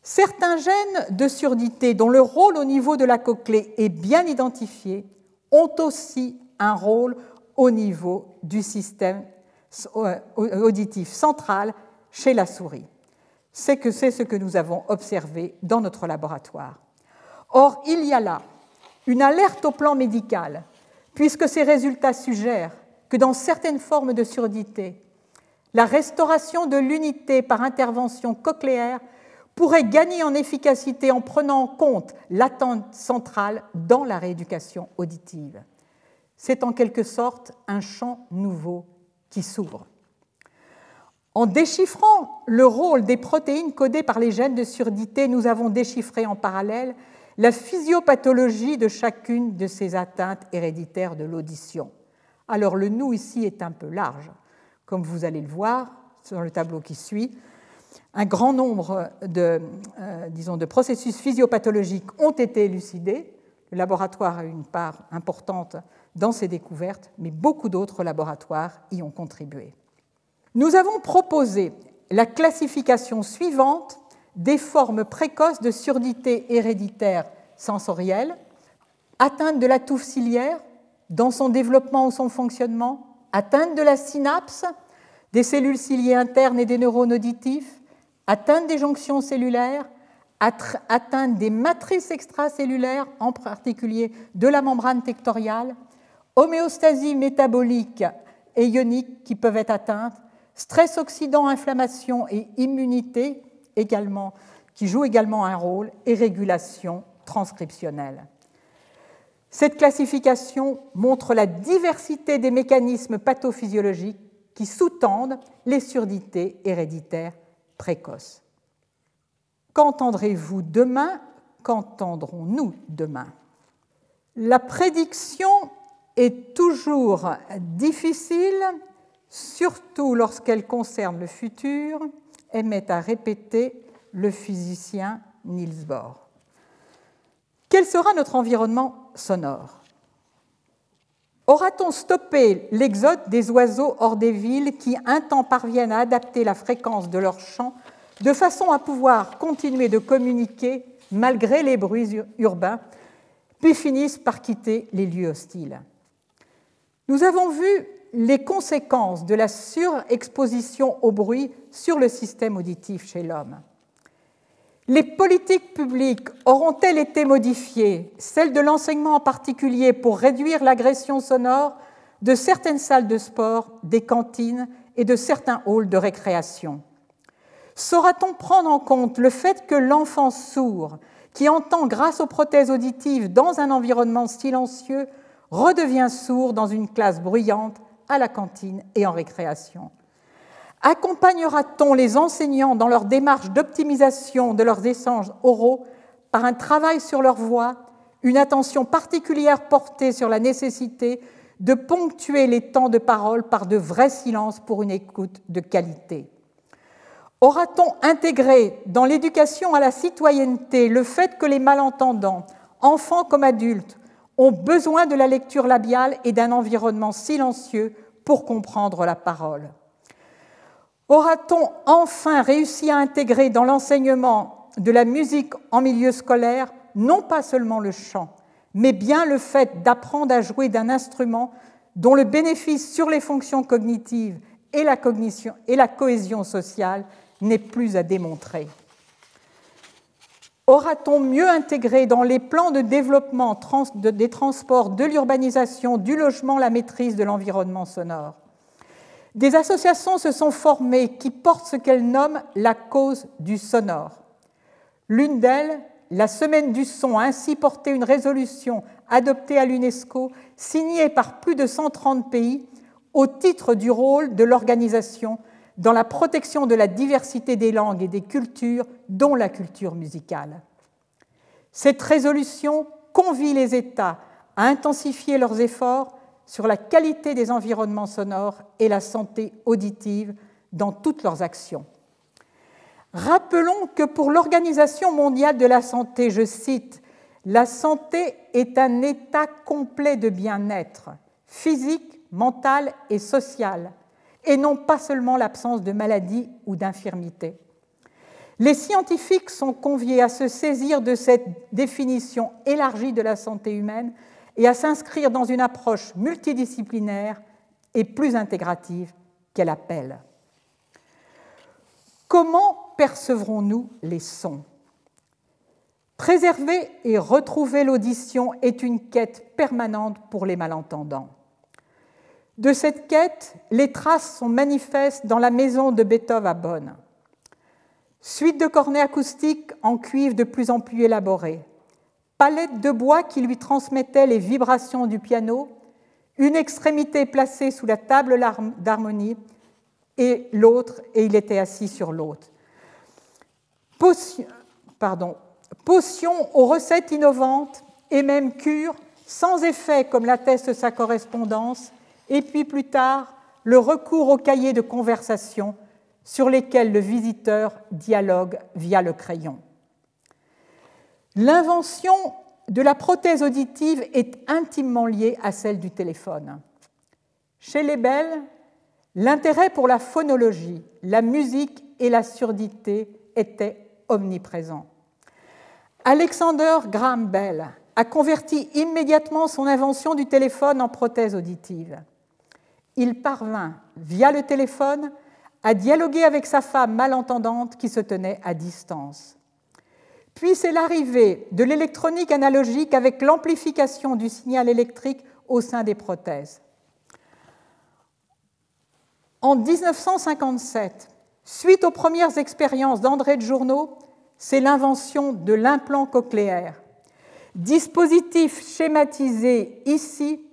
certains gènes de surdité dont le rôle au niveau de la cochlée est bien identifié ont aussi un rôle au niveau du système euh, auditif central chez la souris. C'est que c'est ce que nous avons observé dans notre laboratoire. Or, il y a là une alerte au plan médical puisque ces résultats suggèrent que dans certaines formes de surdité, la restauration de l'unité par intervention cochléaire pourrait gagner en efficacité en prenant en compte l'attente centrale dans la rééducation auditive. C'est en quelque sorte un champ nouveau qui s'ouvre. En déchiffrant le rôle des protéines codées par les gènes de surdité, nous avons déchiffré en parallèle la physiopathologie de chacune de ces atteintes héréditaires de l'audition. Alors le nous ici est un peu large, comme vous allez le voir sur le tableau qui suit. Un grand nombre de, euh, de processus physiopathologiques ont été élucidés. Le laboratoire a eu une part importante dans ces découvertes, mais beaucoup d'autres laboratoires y ont contribué. Nous avons proposé la classification suivante des formes précoces de surdité héréditaire sensorielle, atteinte de la touffe ciliaire dans son développement ou son fonctionnement, atteinte de la synapse, des cellules ciliées internes et des neurones auditifs, atteinte des jonctions cellulaires, atteinte des matrices extracellulaires, en particulier de la membrane tectoriale, homéostasie métabolique et ionique qui peuvent être atteintes, stress oxydant, inflammation et immunité également, qui jouent également un rôle, et régulation transcriptionnelle. Cette classification montre la diversité des mécanismes pathophysiologiques qui sous-tendent les surdités héréditaires précoces. Qu'entendrez-vous demain? Qu'entendrons-nous demain? La prédiction est toujours difficile, surtout lorsqu'elle concerne le futur, aimait à répéter le physicien Niels Bohr. Quel sera notre environnement sonore? Aura-t-on stoppé l'exode des oiseaux hors des villes qui un temps parviennent à adapter la fréquence de leur chant de façon à pouvoir continuer de communiquer malgré les bruits urbains, puis finissent par quitter les lieux hostiles? Nous avons vu les conséquences de la surexposition au bruit sur le système auditif chez l'homme. Les politiques publiques auront-elles été modifiées, celles de l'enseignement en particulier, pour réduire l'agression sonore de certaines salles de sport, des cantines et de certains halls de récréation? Saura-t-on prendre en compte le fait que l'enfant sourd, qui entend grâce aux prothèses auditives dans un environnement silencieux, redevient sourd dans une classe bruyante à la cantine et en récréation. Accompagnera-t-on les enseignants dans leur démarche d'optimisation de leurs échanges oraux par un travail sur leur voix, une attention particulière portée sur la nécessité de ponctuer les temps de parole par de vrais silences pour une écoute de qualité? Aura-t-on intégré dans l'éducation à la citoyenneté le fait que les malentendants, enfants comme adultes, ont besoin de la lecture labiale et d'un environnement silencieux pour comprendre la parole. Aura-t-on enfin réussi à intégrer dans l'enseignement de la musique en milieu scolaire non pas seulement le chant, mais bien le fait d'apprendre à jouer d'un instrument dont le bénéfice sur les fonctions cognitives et la, cognition, et la cohésion sociale n'est plus à démontrer? Aura-t-on mieux intégré dans les plans de développement des transports, de l'urbanisation, du logement, la maîtrise de l'environnement sonore? Des associations se sont formées qui portent ce qu'elles nomment la cause du sonore. L'une d'elles, la Semaine du son, a ainsi porté une résolution adoptée à l'UNESCO, signée par plus de 130 pays, au titre du rôle de l'organisation dans la protection de la diversité des langues et des cultures, dont la culture musicale. Cette résolution convie les États à intensifier leurs efforts sur la qualité des environnements sonores et la santé auditive dans toutes leurs actions. Rappelons que pour l'Organisation mondiale de la santé, je cite, La santé est un état complet de bien-être, physique, mental et social, et non pas seulement l'absence de maladie ou d'infirmité. Les scientifiques sont conviés à se saisir de cette définition élargie de la santé humaine et à s'inscrire dans une approche multidisciplinaire et plus intégrative qu'elle appelle. Comment percevrons-nous les sons? Préserver et retrouver l'audition est une quête permanente pour les malentendants. De cette quête, les traces sont manifestes dans la maison de Beethoven à Bonn. Suite de cornets acoustiques en cuivre de plus en plus élaborés, palette de bois qui lui transmettait les vibrations du piano, une extrémité placée sous la table d'harmonie et l'autre, et il était assis sur l'autre. Potion, aux recettes innovantes et même cure sans effet comme l'atteste sa correspondance, et puis plus tard le recours aux cahiers de conversation sur lesquels le visiteur dialogue via le crayon. L'invention de la prothèse auditive est intimement liée à celle du téléphone. Chez les belles, l'intérêt pour la phonologie, la musique et la surdité étaient omniprésents. Alexander Graham Bell a converti immédiatement son invention du téléphone en prothèse auditive. Il parvint, via le téléphone, à dialoguer avec sa femme malentendante qui se tenait à distance. Puis c'est l'arrivée de l'électronique analogique avec l'amplification du signal électrique au sein des prothèses. En 1957, suite aux premières expériences d'André de Journeau, c'est l'invention de l'implant cochléaire, dispositif schématisé ici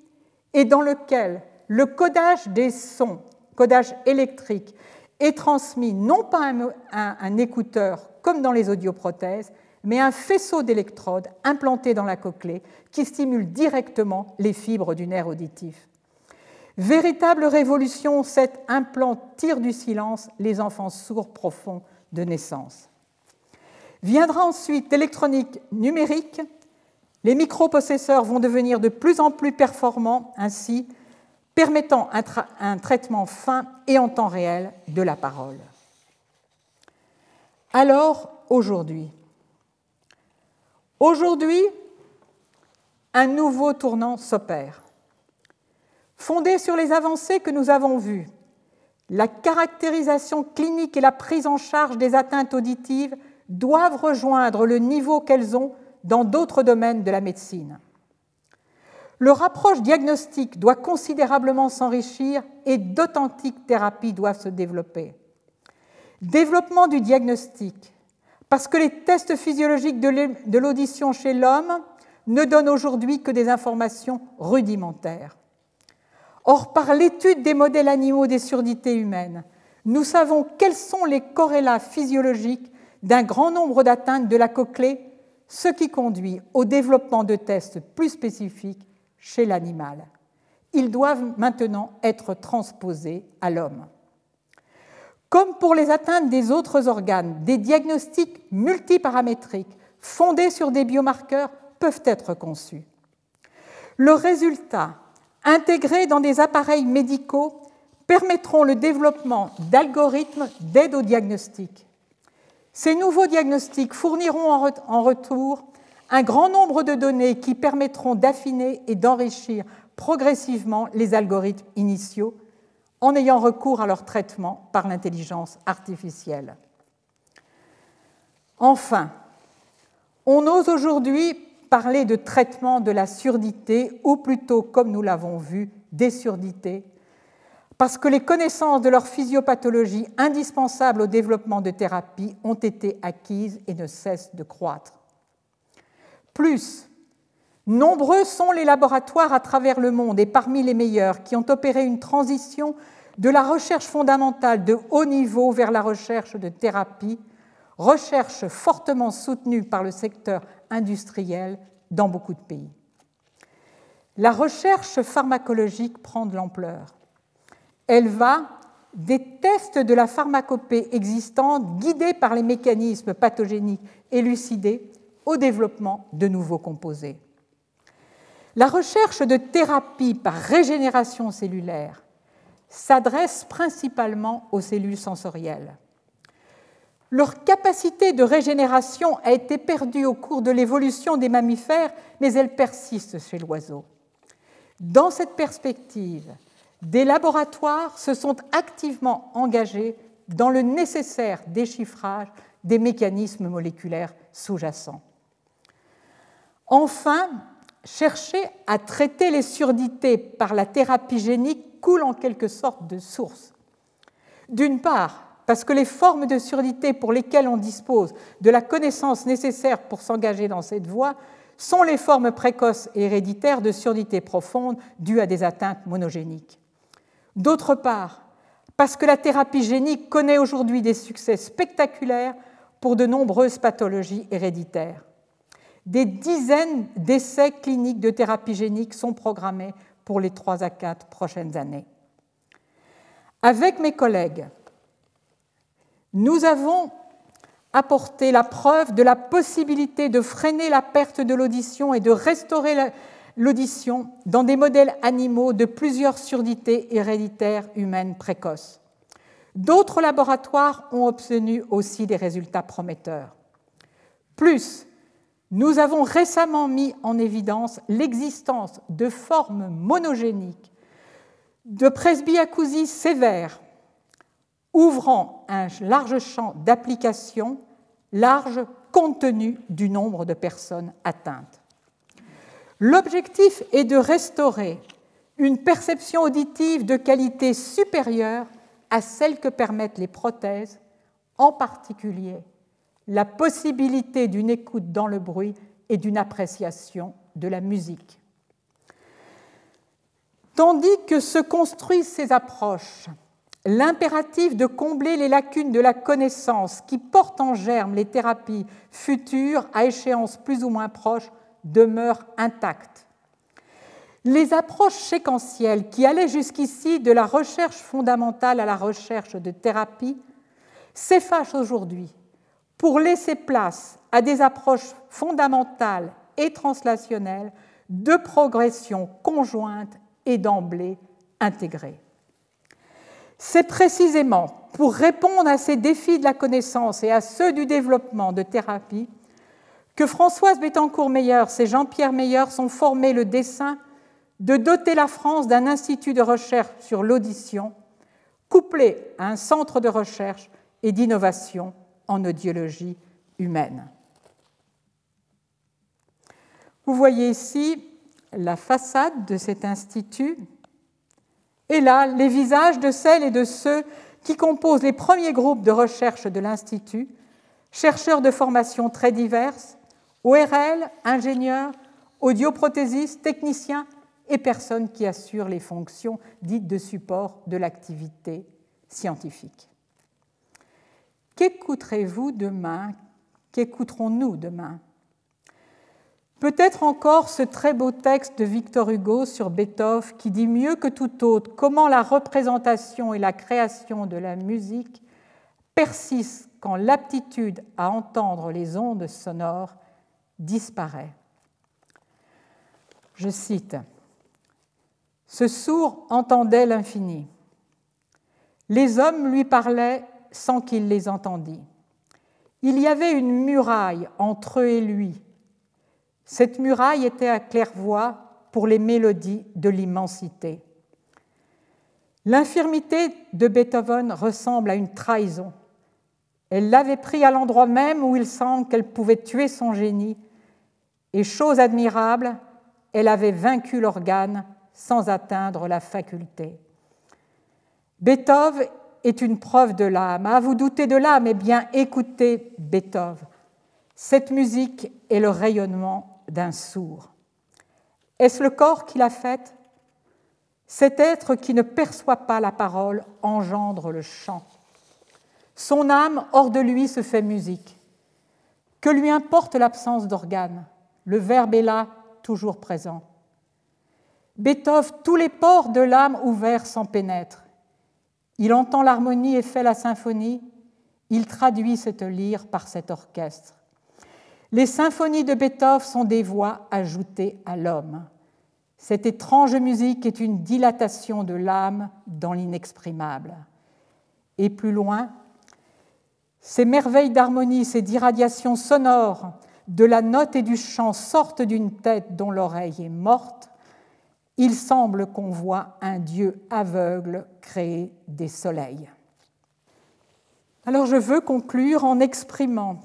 et dans lequel le codage des sons, codage électrique, est transmis non pas à un, écouteur comme dans les audioprothèses, mais un faisceau d'électrodes implanté dans la cochlée qui stimule directement les fibres du nerf auditif. Véritable révolution, cet implant tire du silence les enfants sourds profonds de naissance. Viendra ensuite l'électronique numérique. Les microprocesseurs vont devenir de plus en plus performants ainsi, permettant un, traitement fin et en temps réel de la parole. Alors, aujourd'hui, aujourd'hui, un nouveau tournant s'opère. Fondé sur les avancées que nous avons vues, la caractérisation clinique et la prise en charge des atteintes auditives doivent rejoindre le niveau qu'elles ont dans d'autres domaines de la médecine. Leur approche diagnostique doit considérablement s'enrichir et d'authentiques thérapies doivent se développer. Développement du diagnostic, parce que les tests physiologiques de l'audition chez l'homme ne donnent aujourd'hui que des informations rudimentaires. Or, par l'étude des modèles animaux des surdités humaines, nous savons quels sont les corrélats physiologiques d'un grand nombre d'atteintes de la cochlée, ce qui conduit au développement de tests plus spécifiques chez l'animal. Ils doivent maintenant être transposés à l'homme. Comme pour les atteintes des autres organes, des diagnostics multiparamétriques fondés sur des biomarqueurs peuvent être conçus. Le résultat intégrés dans des appareils médicaux permettront le développement d'algorithmes d'aide au diagnostic. Ces nouveaux diagnostics fourniront en retour un grand nombre de données qui permettront d'affiner et d'enrichir progressivement les algorithmes initiaux en ayant recours à leur traitement par l'intelligence artificielle. Enfin, on ose aujourd'hui parler de traitement de la surdité, ou plutôt, comme nous l'avons vu, des surdités, parce que les connaissances de leur physiopathologie indispensables au développement de thérapies ont été acquises et ne cessent de croître. Plus, nombreux sont les laboratoires à travers le monde et parmi les meilleurs qui ont opéré une transition de la recherche fondamentale de haut niveau vers la recherche de thérapie, recherche fortement soutenue par le secteur industrielle dans beaucoup de pays. La recherche pharmacologique prend de l'ampleur. Elle va des tests de la pharmacopée existante guidés par les mécanismes pathogéniques élucidés au développement de nouveaux composés. La recherche de thérapie par régénération cellulaire s'adresse principalement aux cellules sensorielles. Leur capacité de régénération a été perdue au cours de l'évolution des mammifères, mais elle persiste chez l'oiseau. Dans cette perspective, des laboratoires se sont activement engagés dans le nécessaire déchiffrage des mécanismes moléculaires sous-jacents. Enfin, chercher à traiter les surdités par la thérapie génique coule en quelque sorte de source. D'une part, parce que les formes de surdité pour lesquelles on dispose de la connaissance nécessaire pour s'engager dans cette voie sont les formes précoces et héréditaires de surdité profonde dues à des atteintes monogéniques. D'autre part, parce que la thérapie génique connaît aujourd'hui des succès spectaculaires pour de nombreuses pathologies héréditaires. Des dizaines d'essais cliniques de thérapie génique sont programmés pour les trois à quatre prochaines années. Avec mes collègues, nous avons apporté la preuve de la possibilité de freiner la perte de l'audition et de restaurer l'audition dans des modèles animaux de plusieurs surdités héréditaires humaines précoces. D'autres laboratoires ont obtenu aussi des résultats prometteurs. Plus, nous avons récemment mis en évidence l'existence de formes monogéniques de presbyacousie sévère, ouvrant un large champ d'application, large compte tenu du nombre de personnes atteintes. L'objectif est de restaurer une perception auditive de qualité supérieure à celle que permettent les prothèses, en particulier la possibilité d'une écoute dans le bruit et d'une appréciation de la musique. Tandis que se construisent ces approches, l'impératif de combler les lacunes de la connaissance qui portent en germe les thérapies futures à échéance plus ou moins proche demeure intact. Les approches séquentielles qui allaient jusqu'ici de la recherche fondamentale à la recherche de thérapie s'effacent aujourd'hui pour laisser place à des approches fondamentales et translationnelles de progression conjointe et d'emblée intégrée. C'est précisément pour répondre à ces défis de la connaissance et à ceux du développement de thérapie que Françoise Bettencourt-Meyers et Jean-Pierre Meyer sont formés le dessin de doter la France d'un institut de recherche sur l'audition, couplé à un centre de recherche et d'innovation en audiologie humaine. Vous voyez ici la façade de cet institut et là les visages de celles et de ceux qui composent les premiers groupes de recherche de l'Institut, chercheurs de formation très diverses, ORL, ingénieurs, audioprothésistes, techniciens et personnes qui assurent les fonctions dites de support de l'activité scientifique. Qu'écouterez-vous demain? Qu'écouterons-nous demain? Peut-être encore ce très beau texte de Victor Hugo sur Beethoven qui dit mieux que tout autre comment la représentation et la création de la musique persistent quand l'aptitude à entendre les ondes sonores disparaît. Je cite ce sourd entendait l'infini. Les hommes lui parlaient sans qu'il les entendît. Il y avait une muraille entre eux et lui. Cette muraille était à claire-voix pour les mélodies de l'immensité. L'infirmité de Beethoven ressemble à une trahison. Elle l'avait pris à l'endroit même où il semble qu'elle pouvait tuer son génie, et chose admirable, elle avait vaincu l'organe sans atteindre la faculté. Beethoven est une preuve de l'âme. Ah, vous doutez de l'âme Eh bien, écoutez Beethoven. Cette musique est le rayonnement d'un sourd. Est-ce le corps qui l'a faite? Cet être qui ne perçoit pas la parole engendre le chant. Son âme, hors de lui, se fait musique. Que lui importe l'absence d'organes? Le verbe est là, toujours présent. Beethoven, tous les pores de l'âme ouverts s'en pénètrent. Il entend l'harmonie et fait la symphonie. Il traduit cette lyre par cet orchestre. Les symphonies de Beethoven sont des voix ajoutées à l'homme. Cette étrange musique est une dilatation de l'âme dans l'inexprimable. Et plus loin, ces merveilles d'harmonie, ces d'irradiation sonore de la note et du chant sortent d'une tête dont l'oreille est morte il semble qu'on voit un Dieu aveugle créer des soleils. Alors je veux conclure en exprimant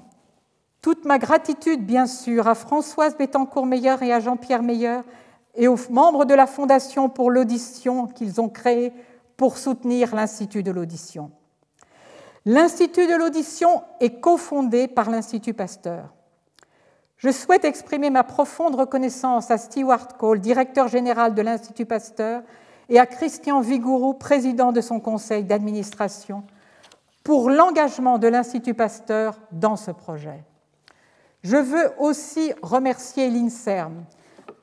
toute ma gratitude, bien sûr, à Françoise Bettencourt-Meyer et à Jean-Pierre Meyer et aux membres de la Fondation pour l'audition qu'ils ont créée pour soutenir l'Institut de l'audition. L'Institut de l'audition est cofondé par l'Institut Pasteur. Je souhaite exprimer ma profonde reconnaissance à Stewart Cole, directeur général de l'Institut Pasteur, et à Christian Vigourou, président de son conseil d'administration, pour l'engagement de l'Institut Pasteur dans ce projet. Je veux aussi remercier l'INSERM,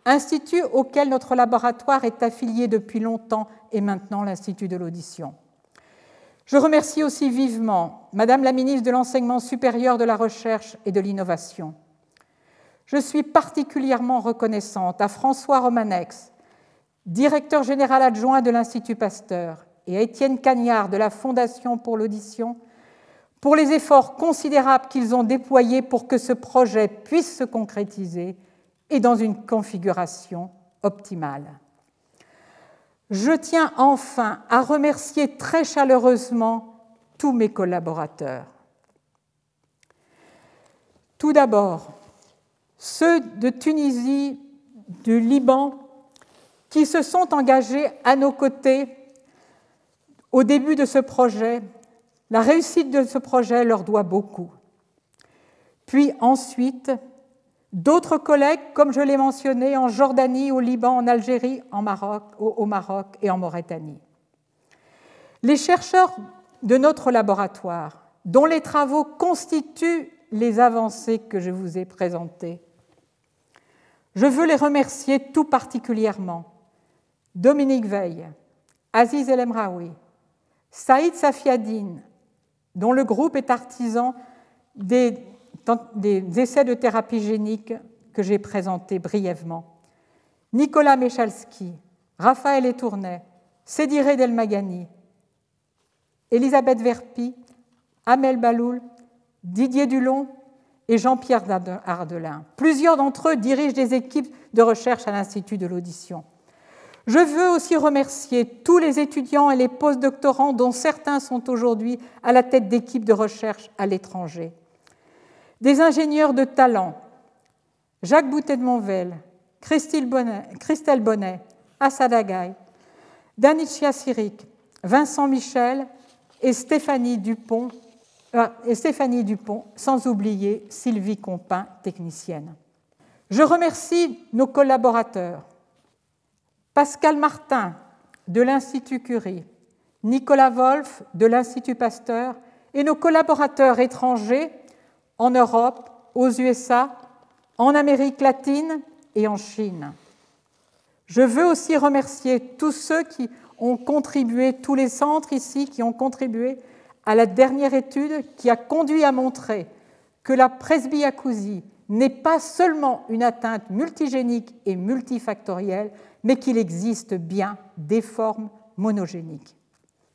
institut auquel notre laboratoire est affilié depuis longtemps et maintenant l'Institut de l'audition. Je remercie aussi vivement Madame la ministre de l'Enseignement supérieur, de la Recherche et de l'Innovation, je suis particulièrement reconnaissante à François Romanex, directeur général adjoint de l'Institut Pasteur, et à Étienne Cagnard de la Fondation pour l'audition pour les efforts considérables qu'ils ont déployés pour que ce projet puisse se concrétiser et dans une configuration optimale. Je tiens enfin à remercier très chaleureusement tous mes collaborateurs. Tout d'abord, ceux de Tunisie, du Liban, qui se sont engagés à nos côtés au début de ce projet. La réussite de ce projet leur doit beaucoup. Puis ensuite, d'autres collègues, comme je l'ai mentionné, en Jordanie, au Liban, en Algérie, en Maroc, au Maroc et en Mauritanie. Les chercheurs de notre laboratoire, dont les travaux constituent les avancées que je vous ai présentées. Je veux les remercier tout particulièrement. Dominique Veil, Aziz El Emraoui, Saïd Safiadine, dont le groupe est artisan des, essais de thérapie génique que j'ai présentés brièvement, Nicolas Mechalski, Raphaël Etournay, Sédiré Delmagani, Elisabeth Verpi, Amel Baloul, Didier Dulon et Jean-Pierre Ardelin. Plusieurs d'entre eux dirigent des équipes de recherche à l'Institut de l'audition. Je veux aussi remercier tous les étudiants et les postdoctorants dont certains sont aujourd'hui à la tête d'équipes de recherche à l'étranger. Des ingénieurs de talent, Jacques Boutet de Monvel, Christelle Bonnet, Assad Agaï, Sirik, Vincent Michel et Stéphanie Dupont et Stéphanie Dupont, sans oublier Sylvie Compin, technicienne. Je remercie nos collaborateurs, Pascal Martin de l'Institut Curie, Nicolas Wolf de l'Institut Pasteur et nos collaborateurs étrangers en Europe, aux USA, en Amérique latine et en Chine. Je veux aussi remercier tous ceux qui ont contribué, tous les centres ici qui ont contribué à la dernière étude qui a conduit à montrer que la presbyacousie n'est pas seulement une atteinte multigénique et multifactorielle, mais qu'il existe bien des formes monogéniques.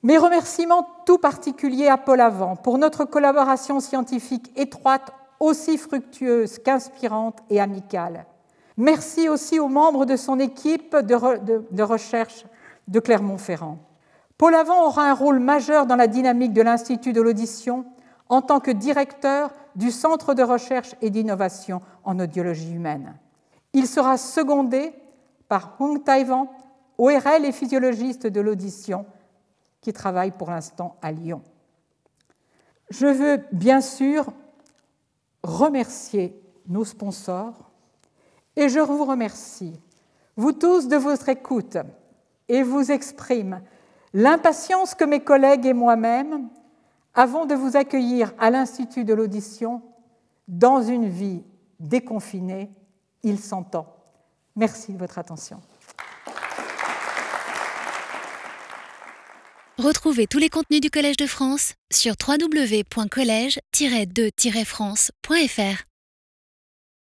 Mes remerciements tout particuliers à Paul Avant pour notre collaboration scientifique étroite, aussi fructueuse qu'inspirante et amicale. Merci aussi aux membres de son équipe de, recherche de Clermont-Ferrand. Paul Avant aura un rôle majeur dans la dynamique de l'Institut de l'audition en tant que directeur du Centre de recherche et d'innovation en audiologie humaine. Il sera secondé par Hong Taiwan, ORL et physiologiste de l'audition, qui travaille pour l'instant à Lyon. Je veux bien sûr remercier nos sponsors et je vous remercie, vous tous, de votre écoute et vous exprime l'impatience que mes collègues et moi-même avons de vous accueillir à l'Institut de l'audition dans une vie déconfinée, il s'entend. Merci de votre attention. Retrouvez tous les contenus du Collège de France sur www.colège-2-france.fr.